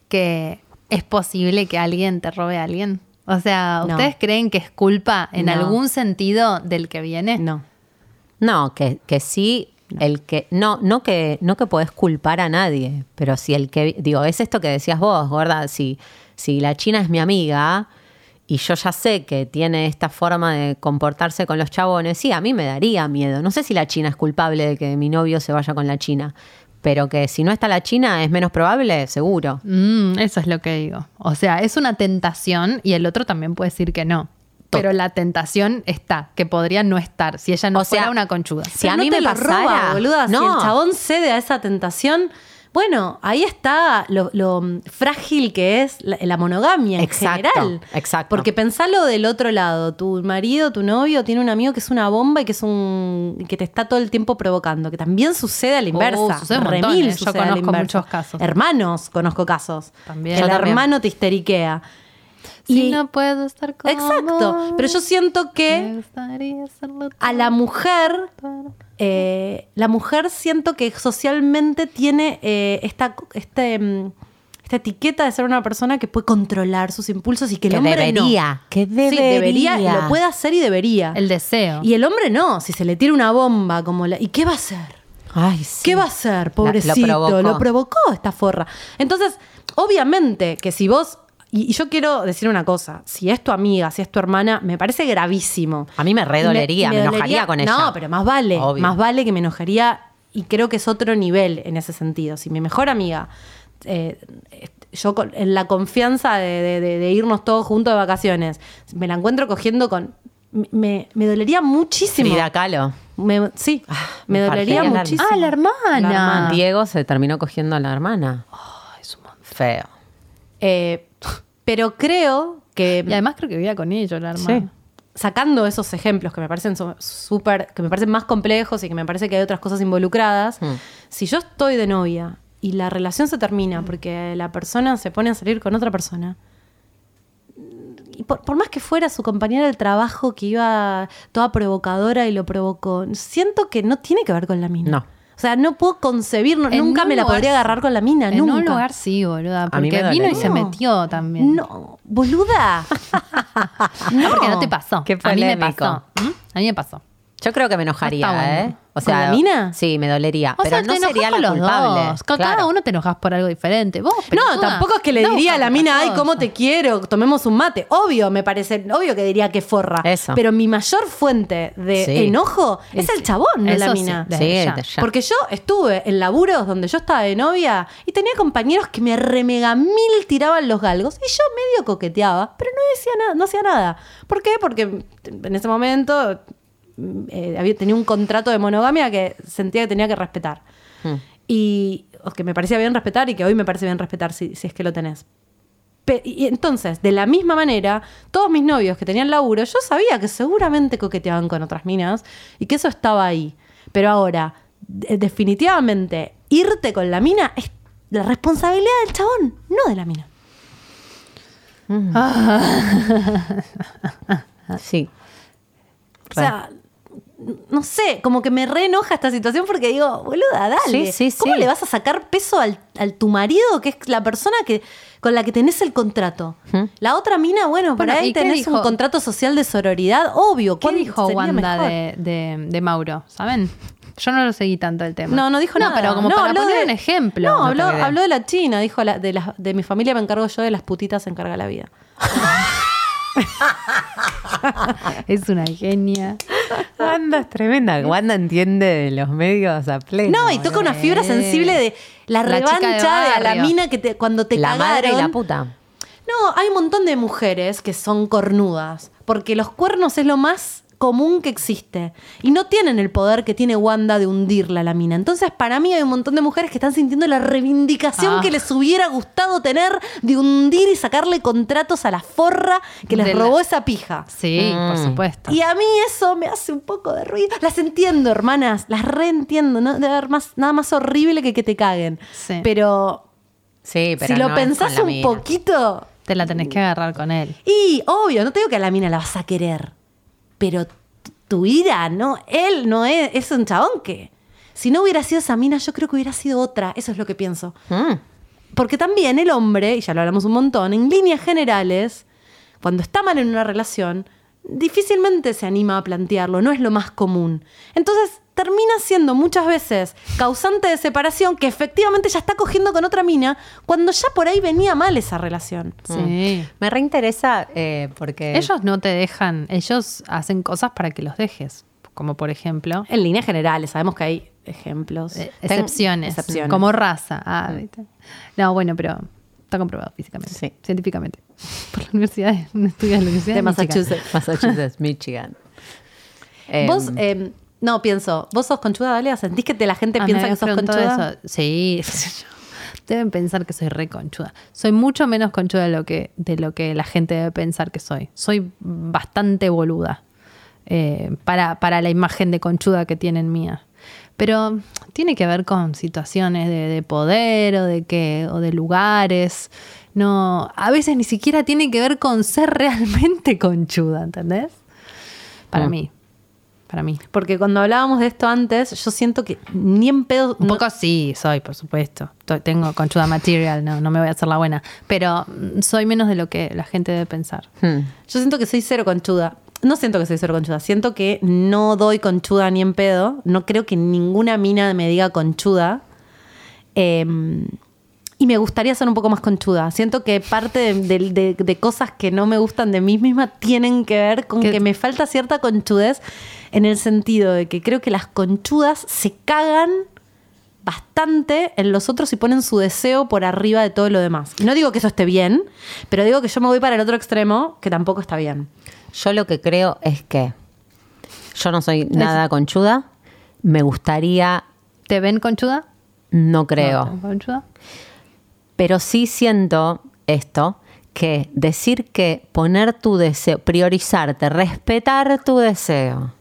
que es posible que alguien te robe a alguien? O sea, No. ¿ustedes creen que es culpa en No. algún sentido del que viene? No. No, que, que sí, el que, no, no que, no que podés culpar a nadie, pero si el que, digo, es esto que decías vos, gorda, si, si la China es mi amiga y yo ya sé que tiene esta forma de comportarse con los chabones, sí, a mí me daría miedo. No sé si la China es culpable de que mi novio se vaya con la China, pero que si no está la China es menos probable, seguro. Mm, eso es lo que digo. O sea, es una tentación y el otro también puede decir que no. Pero la tentación está, que podría no estar, si ella no O sea, fuera una conchuda. Si Pero a no mí te me lo pasara, roba, boluda. Si no. el chabón cede a esa tentación, bueno, ahí está lo, lo, frágil que es la, la monogamia en Exacto, general. exacto. Porque pensalo del otro lado. Tu marido, tu novio, tiene un amigo que es una bomba y que es un que te está todo el tiempo provocando. Que también sucede a la inversa. sucede un montón, Remil ¿eh? Yo sucede a la conozco inversa. muchos casos. Hermanos, conozco casos. También. El también. hermano te histeriquea. Si Y- no puedo estar con Exacto. Pero yo siento que a la mujer eh, la mujer siento que socialmente tiene eh, esta, este, mm, esta etiqueta de ser una persona que puede controlar sus impulsos y que el Que hombre debería, no. que Sí, debería, y debería. lo puede hacer y debería. El deseo. y el hombre no, si se le tira una bomba como la... ¿Y qué va a hacer? Ay, sí. ¿Qué va a hacer, La- pobrecito? lo provocó. lo provocó esta forra. Entonces, obviamente que si vos... Y, y yo quiero decir una cosa, si es tu amiga, si es tu hermana, me parece gravísimo. A mí me redolería, Y me, enojaría con ella. No, pero más vale, Obvio. más vale que me enojaría y creo que es otro nivel en ese sentido. Si mi mejor amiga, eh, yo con- en la confianza de, de- de- de irnos todos juntos de vacaciones, me la encuentro cogiendo con... Me, me dolería muchísimo. Frida Kahlo. Me- sí, me, me dolería muchísimo. Ah, la hermana. La hermana. Diego se terminó cogiendo a la hermana. Feo. Eh, pero creo que... Y además creo que vivía con ellos, la hermana. Sí. sacando esos ejemplos que me parecen súper, que me parecen más complejos y que me parece que hay otras cosas involucradas, Mm. si yo estoy de novia y la relación se termina porque la persona se pone a salir con otra persona, y por, por más que fuera su compañera del trabajo que iba toda provocadora y lo provocó, siento que no tiene que ver con la mina. No. O sea, no puedo concebir, no- En nunca un me la lugar podría agarrar con la mina, En nunca. un lugar sí, boluda. A mí Porque me vino y se metió también. No, boluda. No, porque no te pasó. Qué a mí me polémico. pasó. ¿Mm? A mí me pasó. Yo creo que me enojaría. ¿eh? O ¿Con la mina? Sí, me dolería. O pero sea, no sería la los culpable. dos. Con Claro. cada uno te enojas por algo diferente. Vos, No, tampoco es que le diría a la mina, ay, cómo cosa". te quiero, tomemos un mate. Obvio, me parece, obvio que diría que forra. Eso. Pero mi mayor fuente de Sí. enojo es el chabón, no la mina. desde Sí, ya. de ya. Porque yo estuve en laburos donde yo estaba de novia y tenía compañeros que me remega mil tiraban los galgos y yo medio coqueteaba, pero no decía nada, no hacía nada. ¿Por qué? Porque en ese momento eh, había, tenía un contrato de monogamia que sentía que tenía que respetar. Hmm. Y o que me parecía bien respetar y que hoy me parece bien respetar si, si es que lo tenés. Pe- y entonces, de la misma manera, todos mis novios que tenían laburo, yo sabía que seguramente coqueteaban con otras minas y que eso estaba ahí. Pero ahora, de- definitivamente, irte con la mina es la responsabilidad del chabón, no de la mina. Sí. O sea, no sé, como que me re enoja esta situación porque digo, boluda, dale. Sí, sí, ¿Cómo sí. le vas a sacar peso al, al tu marido, que es la persona que con la que tenés el contrato? La otra mina, bueno, para Bueno, él ¿y qué tenés un contrato social de sororidad, obvio. ¿Qué ¿cuál dijo Wanda de, de- de Mauro? ¿Saben? Yo no lo seguí tanto el tema. No, no dijo no, nada. pero como No, para habló poner de- un ejemplo. No, habló, de la China, dijo la- de, las- de mi familia me encargo yo, de las putitas se encarga la vida. Es una genia. Wanda es tremenda. Wanda entiende de los medios a pleno. No, y toca una fibra sensible de la, La revancha de de, a la mina que te, cuando te La madre y la puta. No, hay un montón de mujeres que son cornudas, porque los cuernos es lo más común que existe. Y no tienen el poder que tiene Wanda de hundirla a la mina. Entonces, para mí hay un montón de mujeres que están sintiendo la reivindicación Ah. que les hubiera gustado tener de hundir y sacarle contratos a la forra que les De la- robó esa pija. Sí, por Mm. supuesto. Y a mí eso me hace un poco de ruido. Las entiendo, hermanas, las reentiendo. No debe haber más, nada más horrible que que te caguen. Sí. Pero, Sí, pero si lo no pensás un mina. poquito, Te la tenés que agarrar con él. y obvio, no te digo que a la mina la vas a querer, pero tu ira, ¿no? Él no es, es un chabón que. Si no hubiera sido esa mina, yo creo que hubiera sido otra. Eso es lo que pienso. Mm. Porque también el hombre, y ya lo hablamos un montón, en líneas generales, cuando está mal en una relación, difícilmente se anima a plantearlo, no es lo más común. Entonces termina siendo muchas veces causante de separación que efectivamente ya está cogiendo con otra mina cuando ya por ahí venía mal esa relación. Sí. Me reinteresa eh, porque. Ellos no te dejan, ellos hacen cosas para que los dejes. Como por ejemplo, En líneas generales, sabemos que hay ejemplos. eh, excepciones, excepciones. Como raza. Ah, ¿viste? No, bueno, pero está comprobado físicamente, Sí. científicamente. Por la universidad, un estudio de la Universidad De. Massachusetts. Massachusetts, Michigan. Em, Vos, eh, no, pienso, ¿vos sos conchuda, Dalia? ¿Sentís que te- la gente Ah, piensa que sos conchuda? eso. Sí, deben pensar que soy re conchuda. Soy mucho menos conchuda de lo que, de lo que la gente debe pensar que soy. Soy bastante boluda eh, para, para la imagen de conchuda que tienen mía. Pero tiene que ver con situaciones de, de poder o de que, o de lugares. No, a veces ni siquiera tiene que ver con ser realmente conchuda, ¿entendés? Para Mm. mí. Para mí. Porque cuando hablábamos de esto antes, yo siento que ni en pedo. Un no- poco sí, soy, por supuesto. To- Tengo conchuda material, no, no me voy a hacer la buena. Pero mm, soy menos de lo que la gente debe pensar. hmm. Yo siento que soy cero conchuda. No siento que soy conchuda. Siento que no doy conchuda ni en pedo. No creo que ninguna mina me diga conchuda. Eh, y me gustaría ser un poco más conchuda. Siento que parte de, de- de- de cosas que no me gustan de mí misma tienen que ver con ¿Qué? que me falta cierta conchudez en el sentido de que creo que las conchudas se cagan bastante en los otros y ponen su deseo por arriba de todo lo demás. Y no digo que eso esté bien, pero digo que yo me voy para el otro extremo, que tampoco está bien. Yo lo que creo es que yo no soy nada conchuda. Me gustaría, ¿Te ven conchuda? no creo. ¿No, ¿Conchuda? Pero sí siento esto, que decir que poner tu deseo, priorizarte, respetar tu deseo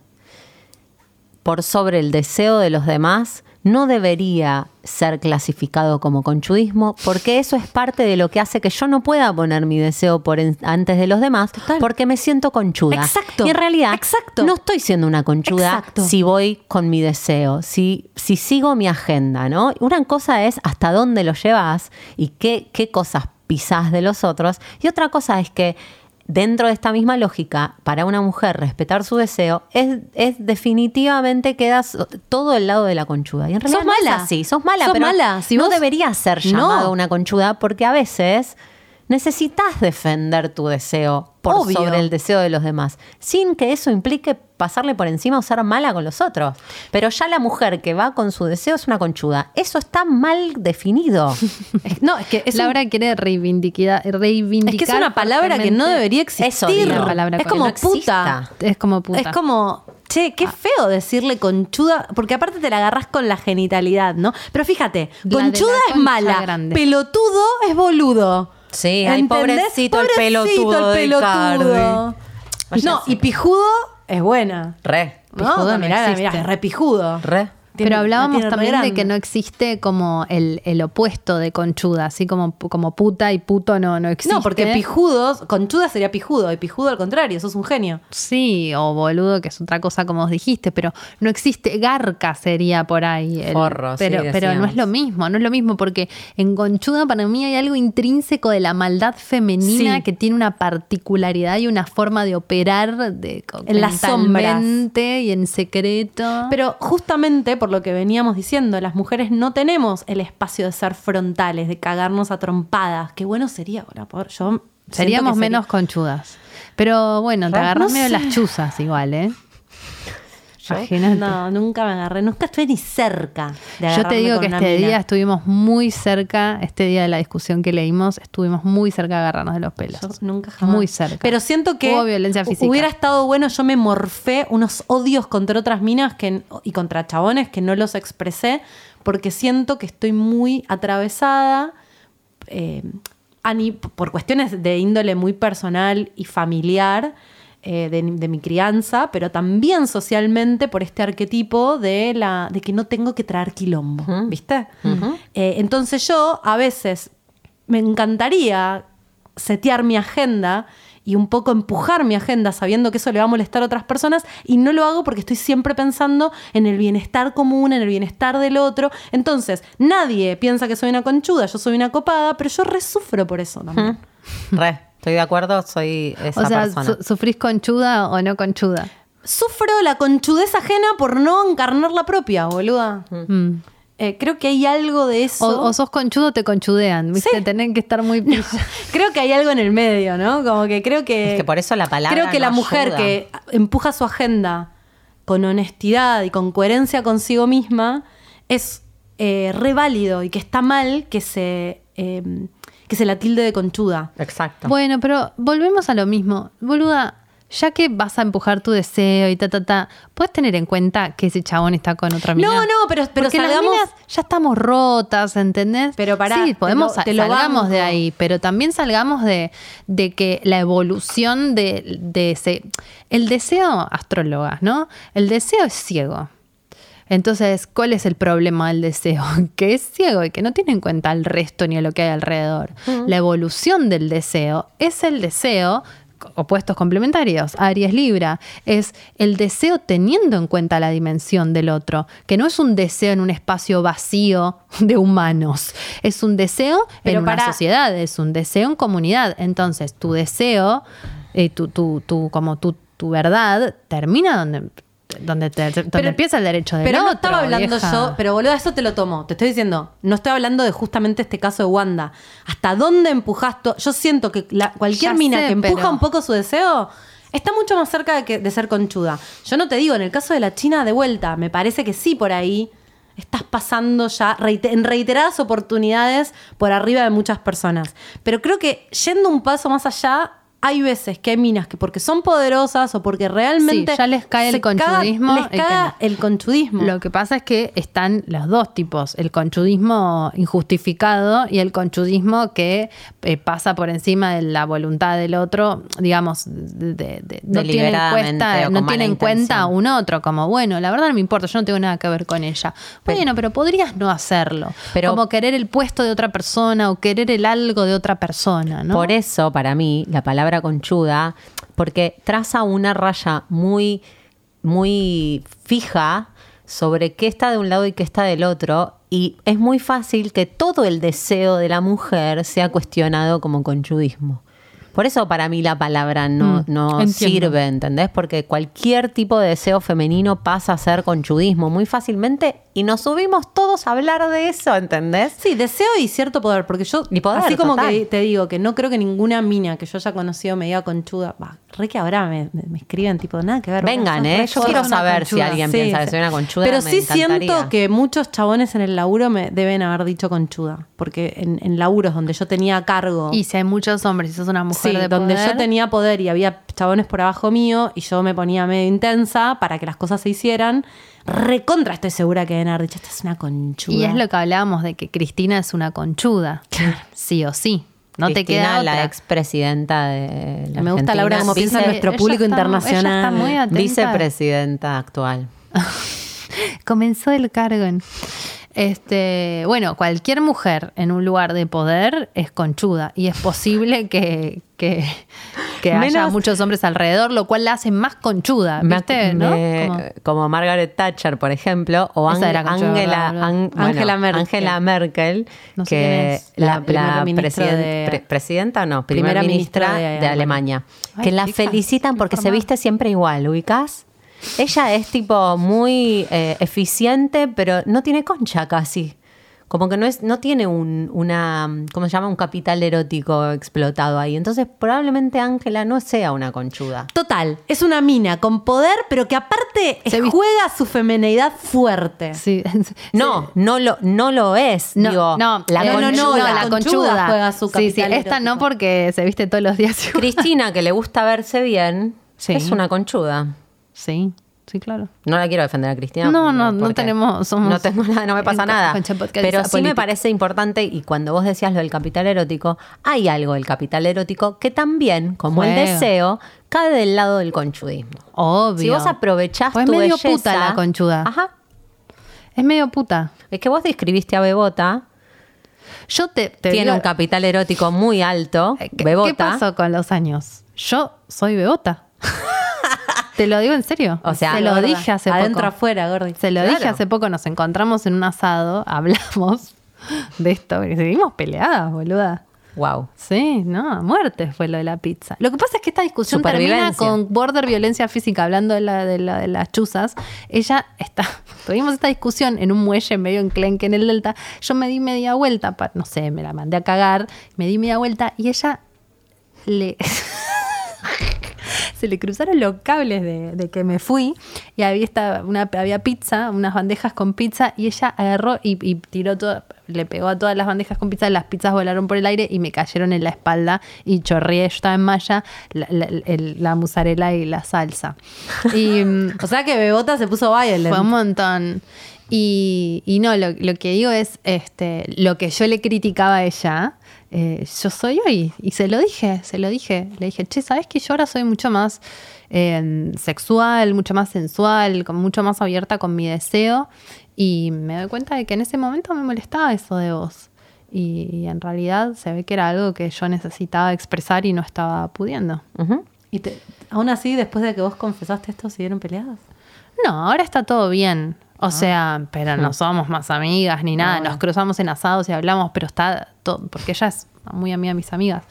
por sobre el deseo de los demás, no debería ser clasificado como conchudismo, porque eso es parte de lo que hace que yo no pueda poner mi deseo por en- antes de los demás, porque me siento conchuda. Exacto. Y en realidad, Exacto. no estoy siendo una conchuda Exacto. si voy con mi deseo, si, si sigo mi agenda, ¿no? Una cosa es hasta dónde lo llevas y qué, qué cosas pisás de los otros, y otra cosa es que dentro de esta misma lógica, para una mujer respetar su deseo es, es definitivamente quedas todo el lado de la conchuda. Y en realidad Sos no es mala. así, sos mala, Sos pero mala. Si no vos- debería ser No. llamado una conchuda porque a veces necesitas defender tu deseo por Obvio. sobre el deseo de los demás, sin que eso implique pasarle por encima o ser mala con los otros. Pero ya la mujer que va con su deseo es una conchuda. Eso está mal definido. No, es que es, un- Laura quiere reivindicar, reivindicar. es que es una palabra que no debería existir. Eso digo. La palabra es que como no puta. exista. Es como puta. Es como, che, qué feo decirle conchuda, porque aparte te la agarras con la genitalidad, ¿no? Pero fíjate, La conchuda la es concha mala, grande. pelotudo es boludo. Sí, ay, ¿Entendés? pobrecito el pelotudo de Cardi. No, y pijudo es buena. Re, ¿no? Pijudo no mirá, existe. mirá, re pijudo. re. Pero hablábamos también de que no existe como el, el opuesto de conchuda, así como, como puta y puto no, no existe. No, porque pijudos, conchuda sería pijudo, y pijudo al contrario, sos un genio. Sí, o boludo, que es otra cosa como vos dijiste, pero no existe, garca sería por ahí. el- Forro, sí, pero, pero no es lo mismo, no es lo mismo, porque en conchuda para mí hay algo intrínseco de la maldad femenina Sí. que tiene una particularidad y una forma de operar de, En las sombras. y en secreto. Pero justamente por lo que veníamos diciendo, las mujeres no tenemos el espacio de ser frontales, de cagarnos a trompadas. Qué bueno sería ahora poder. Yo Seríamos sería- menos conchudas. Pero bueno, te agarras No medio sé. las chuzas igual, ¿eh? Yo- Imagínate. No, nunca me agarré, nunca estuve ni cerca de Yo te digo que este mina. día estuvimos muy cerca, este día de la discusión que leímos, estuvimos muy cerca de agarrarnos de los pelos. Yo nunca jamás. Muy cerca. Pero siento que Hubo violencia física. hubiera estado bueno, yo me morfé unos odios contra otras minas que, y contra chabones que no los expresé porque siento que estoy muy atravesada eh, por cuestiones de índole muy personal y familiar eh, de, de mi crianza, pero también socialmente por este arquetipo de, la, de que no tengo que traer quilombo, ¿viste? Eh, entonces yo a veces me encantaría setear mi agenda y un poco empujar mi agenda sabiendo que eso le va a molestar a otras personas y no lo hago porque estoy siempre pensando en el bienestar común, en el bienestar del otro. Entonces, nadie piensa que soy una conchuda, yo soy una copada, pero yo resufro por eso también. Re, estoy de acuerdo, soy esa o sea, persona. su- ¿sufrís conchuda o no conchuda? Sufro la conchudez ajena por no encarnar la propia, boluda. Mm. Eh, creo que hay algo de eso. O, o sos conchudo o te conchudean, ¿viste? Sí. Tienen que estar muy creo que hay algo en el medio, ¿no? Como que creo que. Es que por eso la palabra Creo que no la mujer ayuda. que empuja su agenda con honestidad y con coherencia consigo misma es eh, re válido y que está mal que se, eh, que se la tilde de conchuda. Exacto. Bueno, pero volvemos a lo mismo. Boluda, ya que vas a empujar tu deseo y ta, ta, ta, puedes tener en cuenta que ese chabón está con otra mina. No, no, pero, pero Porque las salgamos. minas ya estamos rotas, ¿entendés? Pero pará, Sí, podemos, te lo- te lo salgamos de ahí, pero también salgamos de, de que la evolución de, de ese... El deseo, astrólogas, ¿no? El deseo es ciego. Entonces, ¿cuál es el problema del deseo? Que es ciego y que no tiene en cuenta al resto ni a lo que hay alrededor. La evolución del deseo es el deseo, opuestos complementarios, Aries Libra, es el deseo teniendo en cuenta la dimensión del otro, que no es un deseo en un espacio vacío de humanos, es un deseo Pero en una para- sociedad, es un deseo en comunidad. Entonces, tu deseo, eh, tu, tu, tu- como tu, tu verdad, termina donde, donde, te- donde Pero- empieza el derecho del Pero no estaba hablando vieja. yo, pero boludo, eso te lo tomo. Te estoy diciendo, no estoy hablando de justamente este caso de Wanda. ¿Hasta dónde empujas tú? Yo siento que la- cualquier Ya mina sé, que empuja pero- un poco su deseo está mucho más cerca de, que, de ser conchuda. Yo no te digo, en el caso de la China, de vuelta, me parece que sí por ahí estás pasando ya en reiteradas oportunidades por arriba de muchas personas. Pero creo que yendo un paso más allá. Hay veces que hay minas que porque son poderosas o porque realmente Sí, ya les cae el caga- conchudismo les caga el conchudismo. Lo que pasa es que están los dos tipos, el conchudismo injustificado y el conchudismo que eh, pasa por encima de la voluntad del otro, digamos, de, de- de- no tiene no tiene en cuenta a un otro, como bueno, la verdad no me importa, yo no tengo nada que ver con ella. bueno, pero podrías no hacerlo. Pero- como querer el puesto de otra persona o querer el algo de otra persona, ¿no? Por eso, para mí, la palabra conchuda, porque traza una raya muy, muy fija sobre qué está de un lado y qué está del otro, y es muy fácil que todo el deseo de la mujer sea cuestionado como conchudismo. Por eso para mí la palabra no, Mm, no sirve, ¿entendés? Porque cualquier tipo de deseo femenino pasa a ser conchudismo muy fácilmente y nos subimos todos a hablar de eso, ¿entendés? Sí, deseo y cierto poder, porque yo, Y poder, así como total. que te digo que no creo que ninguna mina que yo haya conocido me diga conchuda, va, re que ahora me, me- me escriben tipo, nada que ver. Vengan, ¿eh? Yo quiero saber si alguien piensa que soy una conchuda, Pero me sí encantaría. siento que muchos chabones en el laburo me deben haber dicho conchuda, porque en, en laburos donde yo tenía a cargo... Y si hay muchos hombres y sos una mujer Sí, de donde poder, yo tenía poder y había chabones por abajo mío y yo me ponía medio intensa para que las cosas se hicieran. Recontra estoy segura que deben haber dicho, esta es una conchuda. Y es lo que hablábamos de que Cristina es una conchuda. Sí o sí. No te Cristina, queda la otra. expresidenta de la Me gusta, Laura, cómo piensa nuestro ella público está- internacional. ella está muy atenta. vicepresidenta actual. Comenzó el cargo en... Este, bueno, cualquier mujer en un lugar de poder es conchuda y es posible que, que, que haya muchos hombres alrededor, lo cual la hace más conchuda, Me- ¿viste? ¿no? me- Como- como Margaret Thatcher, por ejemplo, o Angela, ¿verdad? Ang- bueno, Angela Merkel. Angela Merkel, No sé que es. La la, primera la ministra presiden- de- pre- presidenta, no, primera, Primera ministra, ministra de, de Alemania, Ay, que la felicitan porque se viste siempre igual, ¿ubicás? Ella es tipo muy eh, eficiente, pero no tiene concha casi. Como que no es, no tiene un, una, ¿cómo se llama? Un capital erótico explotado ahí. Entonces, probablemente Ángela no sea una conchuda. Total, es una mina con poder, pero que aparte Se juega su femenidad fuerte. Sí. No, no lo, no lo es. No, Digo, no, la eh, no, no, conchuda. la conchuda juega su sí, sí, capital esta no erótico. porque se viste todos los días. igual. Cristina, que le gusta verse bien, Sí. es una conchuda. Sí, sí, claro. No la quiero defender a Cristina. No, no, no tenemos- somos- no, tengo nada, no me pasa nada. Pero sí me parece importante, y cuando vos decías lo del capital erótico, hay algo del capital erótico que también, como el deseo, cae del lado del conchudismo. Obvio. Si vos aprovechás Pues tu es medio belleza- puta la conchuda. Ajá. Es medio puta. Es que vos describiste a Bebota, Yo te, te tiene digo- un capital erótico muy alto, Eh, ¿Qué, Bebota. ¿Qué pasó con los años? Yo soy bebota. Te lo digo en serio. O sea, se lo Gorda. dije hace Adentro poco. afuera, Gordi. Se lo Claro. dije hace poco, nos encontramos en un asado, hablamos de esto y seguimos peleadas, boluda. Wow. Sí, no, muerte fue lo de la pizza. Lo que pasa es que esta discusión termina con border violencia física, hablando de, la, de, la- de las chuzas. Ella está, tuvimos esta discusión en un muelle medio enclenque en el delta. Yo me di media vuelta, pa- no sé, me la mandé a cagar, me di media vuelta y ella le... se le cruzaron los cables de, de que me fui y había, esta, una, había pizza, unas bandejas con pizza y ella agarró y, y tiró todo, le pegó a todas las bandejas con pizza, las pizzas volaron por el aire y me cayeron en la espalda y chorreé, yo estaba en malla, la, la, el- la mozzarella y la salsa. Y mm, O sea que Bebota se puso violent. fue un montón. Y, y no, lo, lo que digo es, este, lo que yo le criticaba a ella, eh, yo soy hoy. Y se lo dije, se lo dije. Le dije, che, ¿sabes que yo ahora soy mucho más eh, sexual, mucho más sensual, como mucho más abierta con mi deseo? Y me doy cuenta de que en ese momento me molestaba eso de vos. Y, y en realidad se ve que era algo que yo necesitaba expresar y no estaba pudiendo. Y te- aún así, después de que vos confesaste esto, ¿siguieron peleadas? No, ahora está todo bien. O sea, pero no somos más amigas ni nada. Nos cruzamos en asados y hablamos, pero está todo. Porque ella es muy amiga de mis amigas.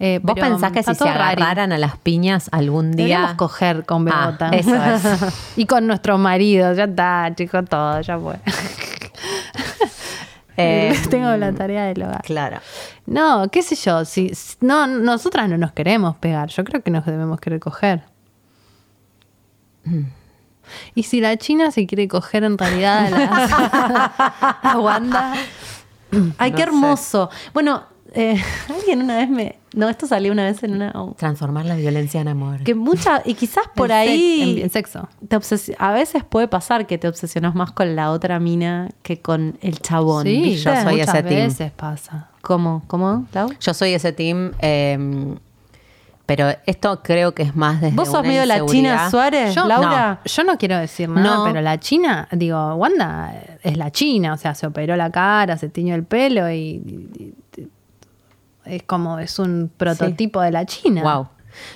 Eh, ¿Vos pero pensás que si se agarraran a las piñas algún Deberíamos día... coger con Ah, Bebota. eso es. y con nuestros maridos. Ya está, chicos, todo, ya fue. Eh, Tengo la tarea del hogar. Claro. No, qué sé yo. Si, si- no, nosotras no nos queremos pegar. Yo creo que nos debemos querer coger. Mm. Y si la China se quiere coger en realidad a, la- a Wanda, Ay, No qué sé. hermoso. Bueno, eh, alguien una vez me. No, esto salió una vez en una. Transformar la violencia en amor. Que mucha. Y quizás por en sex- ahí. en, en sexo. te obses- a veces puede pasar que te obsesionas más con la otra mina que con el chabón. Sí, ¿viste? yo soy muchas ese team. veces pasa. ¿Cómo? ¿Cómo, Lau? Yo soy ese team, eh, pero esto creo que es más desde ¿Vos sos una medio la China. Suárez, Yo, Laura? no, yo no quiero decir nada, No. pero la China, digo, Wanda es la China, o sea, se operó la cara, se tiñó el pelo y, y- y- es como, es un prototipo de la China. Wow.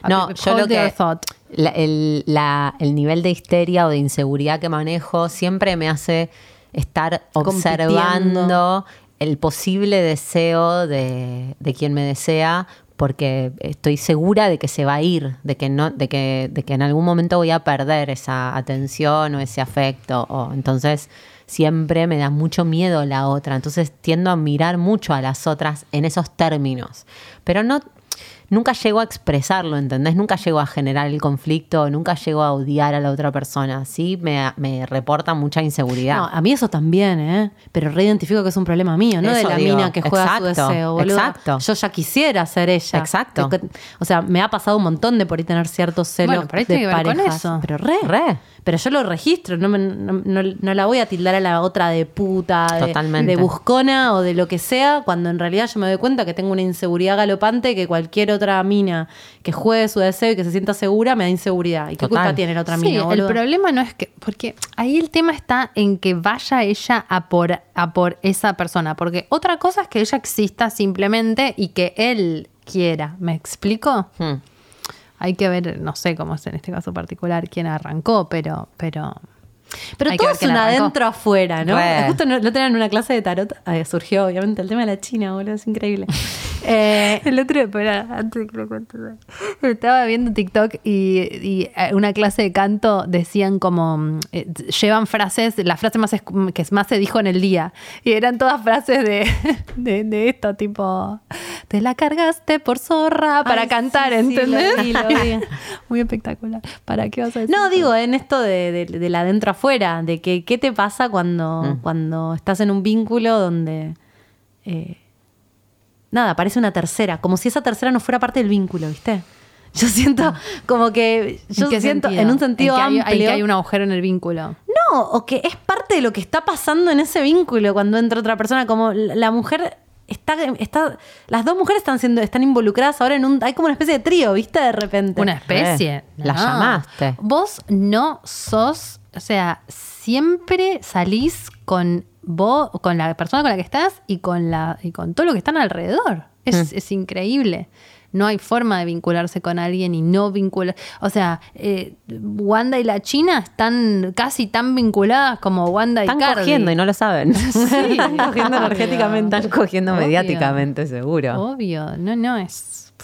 No, yo lo que. thought. la- el, la- el nivel de histeria o de inseguridad que manejo siempre me hace estar observando el posible deseo de, de quien me desea porque estoy segura de que se va a ir, de que no, de que, de que en algún momento voy a perder esa atención o ese afecto. O, entonces siempre me da mucho miedo la otra. Entonces tiendo a mirar mucho a las otras en esos términos. Pero no, nunca llego a expresarlo, ¿entendés? Nunca llego a generar el conflicto, nunca llego a odiar a la otra persona. Sí, me, me reporta mucha inseguridad. No, a mí eso también, ¿eh? Pero reidentifico que es un problema mío, no de la digo, mina que juega su deseo, boludo. exacto. Yo ya quisiera ser ella. Exacto. O sea, me ha pasado un montón de por ahí tener ciertos celos Bueno, pero ahí de parejas. eso. Pero re. Re. Pero yo lo registro, no, me- no, no- no la voy a tildar a la otra de puta, de, de buscona o de lo que sea, cuando en realidad yo me doy cuenta que tengo una inseguridad galopante que cualquier otra mina que juegue su deseo y que se sienta segura me da inseguridad. ¿Y qué Total. culpa tiene la otra Sí, mina? el boludo? problema no es que. Porque ahí el tema está en que vaya ella a por, a por esa persona. Porque otra cosa es que ella exista simplemente y que él quiera. ¿Me explico? Hmm. Hay que ver, no sé cómo es en este caso particular quién arrancó, pero. pero Pero hay todo es adentro afuera, ¿no? Re. Justo no, lo tenían en una clase de tarot. eh, surgió, obviamente, el tema de la China, boludo, es increíble. Eh, El otro, espera, antes de que lo cuentes. Estaba viendo TikTok y, y, eh, una clase de canto decían como mm, eh, llevan frases, la frase más que más se dijo en el día. Y eran todas frases de, de, de esto, tipo, te la cargaste por zorra para Ay, cantar, sí, sí, lo lo vi. Muy espectacular. ¿Para qué vas a decir? no, digo, en esto de, de, del adentro afuera, de que qué te pasa cuando, Mm. cuando estás en un vínculo donde. eh, nada, parece una tercera, como si esa tercera no fuera parte del vínculo, ¿viste? Yo siento como que. Yo ¿En qué siento, sentido? en un sentido que hay, amplio. que hay un agujero en el vínculo. No, o que es parte de lo que está pasando en ese vínculo cuando entra otra persona, como la la mujer está, está las dos mujeres están siendo, están involucradas ahora en un, hay como una especie de trío, ¿viste? De repente. Una especie. Eh, la llamaste. Vos no sos, o sea, siempre salís con vos, con la persona con la que estás y con la y con todo lo que están alrededor. Es, es increíble. No hay forma de vincularse con alguien y no vincular. O sea, eh, Wanda y la China están casi tan vinculadas como Wanda Están y Cardi. cogiendo y no lo saben. Están cogiendo energéticamente. Están cogiendo Obvio. mediáticamente, seguro. Obvio, no, no, es,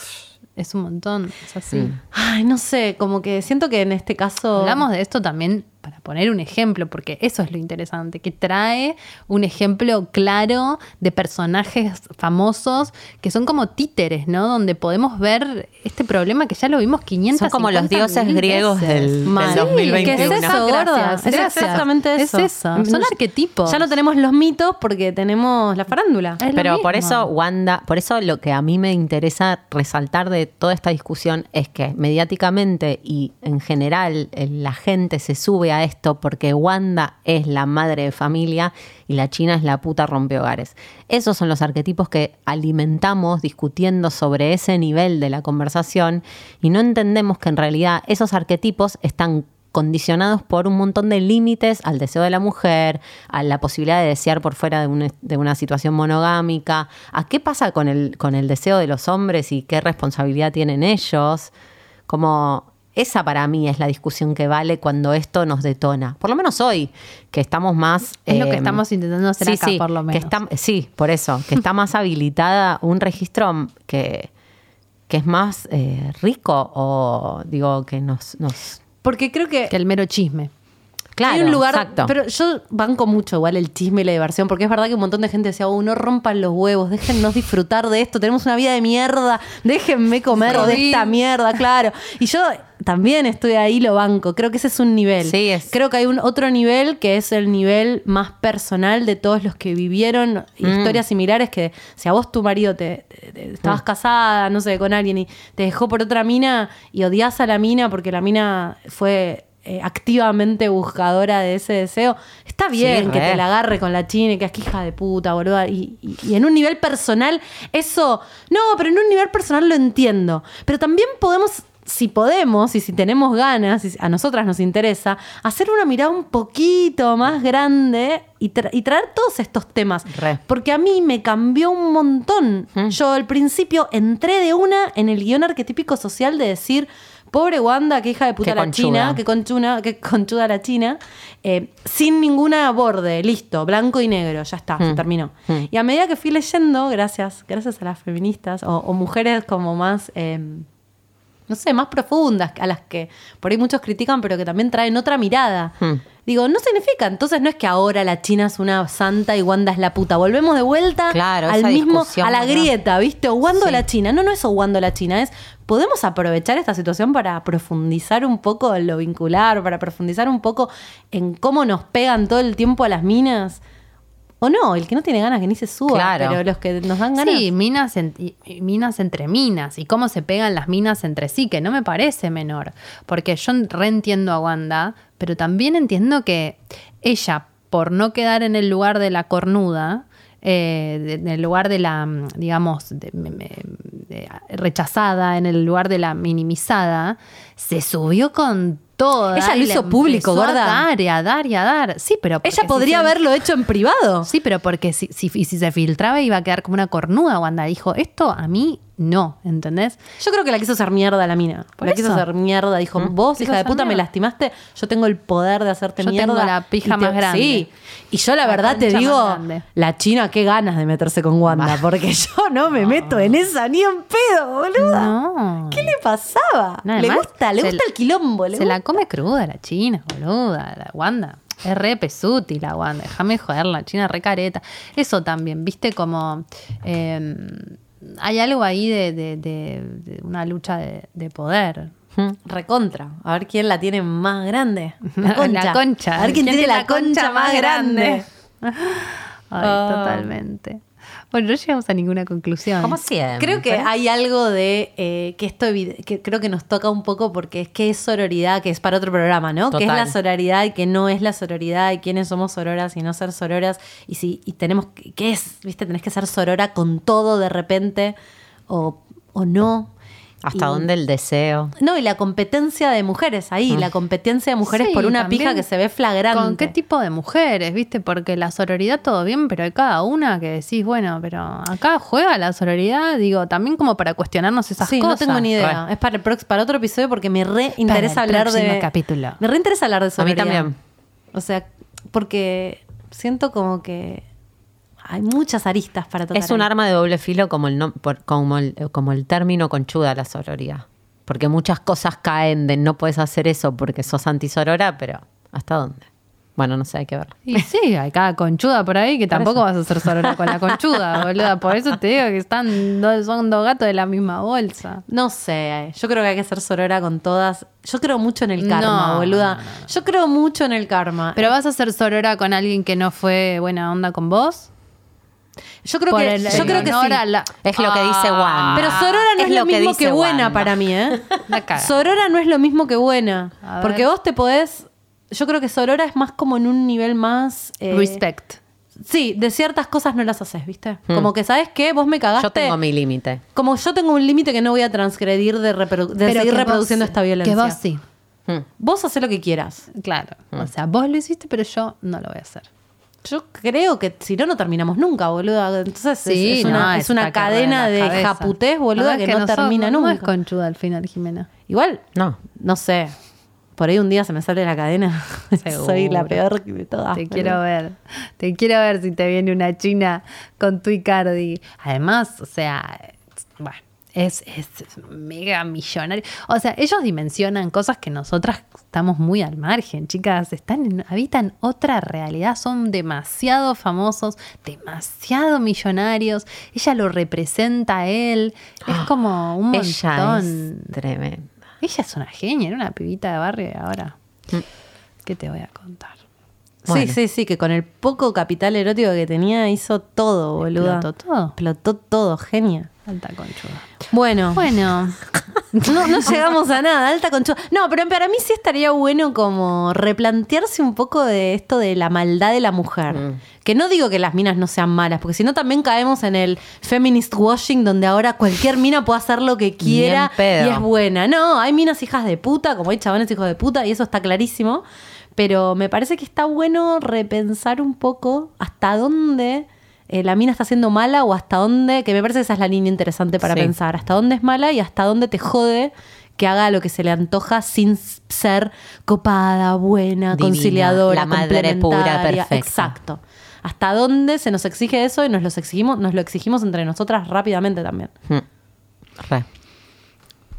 es un montón. Es así. Ay, no sé, como que siento que en este caso. Hablamos de esto también para poner un ejemplo, porque eso es lo interesante, que trae un ejemplo claro de personajes famosos que son como títeres, ¿no? Donde podemos ver este problema que ya lo vimos 500 Son como los dioses griegos del, del Mal. 2021. ¿Qué es eso, gorda? Es exactamente eso. Es eso, son arquetipos. Ya no tenemos los mitos porque tenemos la farándula. Es Pero por eso, Wanda, por eso lo que a mí me interesa resaltar de toda esta discusión es que mediáticamente y en general eh, la gente se sube a esto porque Wanda es la madre de familia y la China es la puta rompehogares. Esos son los arquetipos que alimentamos discutiendo sobre ese nivel de la conversación y no entendemos que en realidad esos arquetipos están condicionados por un montón de límites al deseo de la mujer, a la posibilidad de desear por fuera de, un- de una situación monogámica, a qué pasa con el, con el deseo de los hombres y qué responsabilidad tienen ellos. Como esa para mí es la discusión que vale cuando esto nos detona. Por lo menos hoy, que estamos más... Es lo que eh, estamos intentando hacer acá, por lo que menos. está- sí, por eso, que está más habilitada un registro que, que es más eh, rico o digo que nos... nos Porque creo que, Que el mero chisme. claro, hay un lugar. exacto. Pero yo banco mucho igual el chisme y la diversión, porque es verdad que un montón de gente decía, oh, no rompan los huevos, déjennos disfrutar de esto, tenemos una vida de mierda, déjenme comer de esta mierda, claro. Y yo también estoy ahí, lo banco. Creo que ese es un nivel. Sí, es- Creo que hay un otro nivel que es el nivel más personal de todos los que vivieron Mm. historias similares que si a vos tu marido te, te- te- estabas Mm. casada, no sé, con alguien y te dejó por otra mina y odias a la mina porque la mina fue eh, activamente buscadora de ese deseo, está bien Sí, que te la agarre con la china y que es que hija de puta, boluda. Y, y- y en un nivel personal, eso, no, pero en un nivel personal lo entiendo. Pero también podemos si podemos y si tenemos ganas, y a nosotras nos interesa, hacer una mirada un poquito más grande y, tra- y traer todos estos temas. Re. Porque a mí me cambió un montón. Mm. Yo al principio entré de una en el guion arquetípico social de decir, pobre Wanda, que hija de puta la conchuda. China, que conchuna, que conchuda la China, eh, sin ninguna borde, listo, blanco y negro, ya está, se Mm. terminó. Mm. Y a medida que fui leyendo, gracias, gracias a las feministas o, o mujeres como más... eh, no sé, más profundas, a las que por ahí muchos critican, pero que también traen otra mirada. Hmm. Digo, no significa, entonces no es que ahora la China es una santa y Wanda es la puta. Volvemos de vuelta Claro, al mismo, a la ¿no? grieta, ¿viste? O Wanda Sí. la China. No, no es o Wanda la China, es podemos aprovechar esta situación para profundizar un poco en lo vincular, para profundizar un poco en cómo nos pegan todo el tiempo a las minas. O no, el que no tiene ganas que ni se suba, Claro. pero los que nos dan ganas. Sí, minas, en- minas entre minas y cómo se pegan las minas entre sí, que no me parece menor. Porque yo reentiendo a Wanda, pero también entiendo que ella, por no quedar en el lugar de la cornuda, eh, de- en el lugar de la, mm, digamos, de- me- me- de- rechazada, en el lugar de la minimizada, se subió con todo. Ella lo hizo público, gorda. A dar y a dar y a dar. Sí, pero. Ella si podría se- haberlo hecho en privado. Sí, pero porque si, si, y si se filtraba iba a quedar como una cornuda. Wanda dijo, esto a mí no, ¿entendés? Yo creo que la quiso hacer mierda la mina. Por la quiso hacer mierda. Dijo, vos, Quiso hija de puta, me lastimaste. Yo tengo el poder de hacerte Yo mierda. tengo la pija te- más grande. Sí. Y yo la La verdad te digo, la China, qué ganas de meterse con Wanda. Porque yo no me meto en esa ni en pedo, boluda. No. ¿Qué le pasaba? No, le gusta, le gusta la- el quilombo. Le Se la gusta. come cruda la china, boluda, la Wanda. Es re pesuti la Wanda, déjame joder, la china re careta. Eso también, viste como... eh, hay algo ahí de, de- de- de una lucha de poder. Recontra. A ver quién la tiene más grande. La concha. La concha. A ver quién, tiene la concha más grande. Ay, Ah. totalmente. Bueno, no llegamos a ninguna conclusión. Como siempre. Creo que hay algo de eh, que esto que creo que nos toca un poco porque es que es sororidad, que es para otro programa, ¿no? Que es Total. la sororidad y que no es la sororidad y quiénes somos sororas y no ser sororas y si y tenemos que- qué es, ¿viste? Tenés que ser sorora con todo de repente o, o no. ¿Hasta Y- dónde el deseo? No, y la competencia de mujeres ahí, la competencia de mujeres Sí, por una pija que se ve flagrante. ¿Con qué tipo de mujeres, viste? Porque la sororidad todo bien, pero hay cada una que decís, bueno, pero acá juega la sororidad, digo, también como para cuestionarnos esas Sí, cosas. no tengo ni idea. Es para, el prox- para otro episodio porque me re interesa el hablar de. capítulo. Me re interesa hablar de A mí sororidad. también. O sea, porque siento como que hay muchas aristas para tocar. Es un ahí. arma de doble filo como el, no- por- como el, como el término conchuda la sororidad. Porque muchas cosas caen de no puedes hacer eso porque sos antisorora, pero ¿hasta dónde? Bueno, no sé, hay que verlo. Y sí, hay cada conchuda por ahí que tampoco vas a ser sorora con la conchuda, boluda. Por eso te digo que están dos, son dos gatos de la misma bolsa. No sé, yo creo que hay que ser sorora con todas. Yo creo mucho en el karma, No, boluda. no, no, Yo creo mucho en el karma. Pero vas a ser sorora con alguien que no fue buena onda con vos. Yo creo Por que, el- yo el creo que sí. la- Es lo que dice Wanda. Pero Sorora no es, Es lo, lo que mismo dice que buena Wanda. para mí, ¿eh? La caga. Sorora no es lo mismo que buena. A ver. Porque vos te podés. Yo creo que Sorora es más como en un nivel más. eh, Respect. Sí, de ciertas cosas no las haces, ¿viste? Como que, ¿sabes qué? Vos me cagaste. Yo tengo mi límite. Como yo tengo un límite que no voy a transgredir de, reprodu- de Pero seguir que reproduciendo vos- esta violencia. Que vos sí. Hmm. Vos hacés lo que quieras. Claro. O sea, vos lo hiciste, pero yo no lo voy a hacer. Yo creo que si no, no terminamos nunca, boluda. Entonces es- Sí, es, una, no, es una cadena de cabeza. japutés, boluda, que, no termina no, nunca. No es conchuda al final, Jimena. Igual, No. no sé. Por ahí un día se me sale la cadena. Soy la peor de todas. Te quiero ver. Te quiero ver si te viene una china con tu Icardi. Además, o sea, bueno, es, es mega millonario. O sea, ellos dimensionan cosas que nosotras estamos muy al margen, chicas. Están habitan otra realidad. Son demasiado famosos, demasiado millonarios. Ella lo representa a él. Es como un montón. Ella es tremenda. Ella es una genia, era una pibita de barrio y ahora. ¿Qué te voy a contar? Sí, Bueno. sí, sí, que con el poco capital erótico que tenía hizo todo, boluda. ¿Explotó todo? Explotó todo, genia. Alta conchuda. Bueno, Bueno, no, no llegamos a nada, alta conchuda. No, pero para mí sí estaría bueno como replantearse un poco de esto de la maldad de la mujer. Mm. Que no digo que las minas no sean malas, porque si no también caemos en el feminist washing donde ahora cualquier mina puede hacer lo que quiera y es buena. No, hay minas hijas de puta, como hay chabones hijos de puta, y eso está clarísimo. Pero me parece que está bueno repensar un poco hasta dónde eh, la mina está siendo mala o hasta dónde, que me parece que esa es la línea interesante para Sí. pensar, hasta dónde es mala y hasta dónde te jode que haga lo que se le antoja sin ser copada, buena, Divina, conciliadora, la madre pura, perfecta. Exacto. Hasta dónde se nos exige eso y nos, los exigimos, nos lo exigimos entre nosotras rápidamente también. Hmm. Re.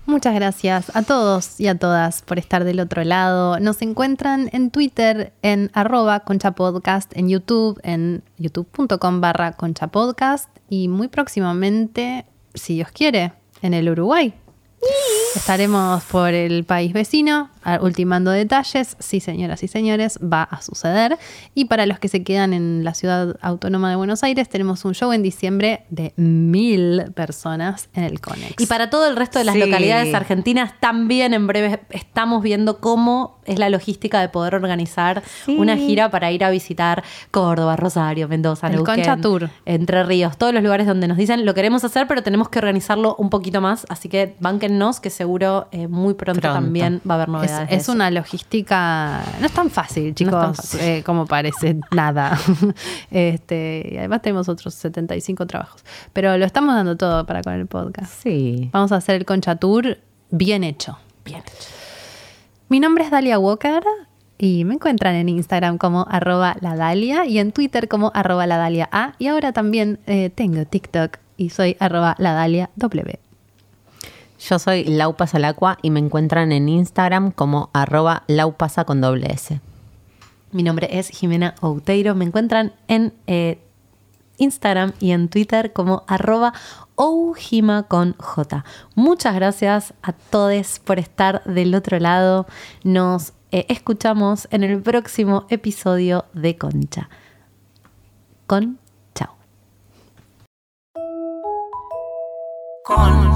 Muchas gracias a todos y a todas por estar del otro lado. Nos encuentran en Twitter en arroba conchapodcast, en YouTube en youtube.com barra conchapodcast y muy próximamente, si Dios quiere, en el Uruguay. Estaremos por el país vecino, ultimando detalles. Sí, señoras y señores, va a suceder. Y para los que se quedan en la ciudad autónoma de Buenos Aires, tenemos un show en diciembre de mil personas en el Conex. Y para todo el resto de las Sí. localidades argentinas, también en breve estamos viendo cómo es la logística de poder organizar Sí. una gira para ir a visitar Córdoba, Rosario, Mendoza, El Neuquén, Concha Tour. Entre Ríos, todos los lugares donde nos dicen lo queremos hacer, pero tenemos que organizarlo un poquito más. Así que que seguro eh, muy pronto, Pronto. también va a haber Es, novedades. de es una logística, no es tan fácil, chicos, No es tan fácil. eh, como parece, nada. este, y además tenemos otros 75 trabajos. Pero lo estamos dando todo para con el podcast. Sí. Vamos a hacer el Concha Tour bien hecho. Bien hecho. Mi nombre es Dalia Walker y me encuentran en Instagram como arroba la Dalia y en Twitter como arroba la Dalia A. Y ahora también eh, tengo TikTok y soy arroba la Dalia W. Yo soy Laupasalacua y me encuentran en Instagram como arroba laupasa con doble S. Mi nombre es Jimena Outeiro. Me encuentran en eh, Instagram y en Twitter como arroba oujima con J. Muchas gracias a todos por estar del otro lado. Nos eh, escuchamos en el próximo episodio de Concha. Con chao. Con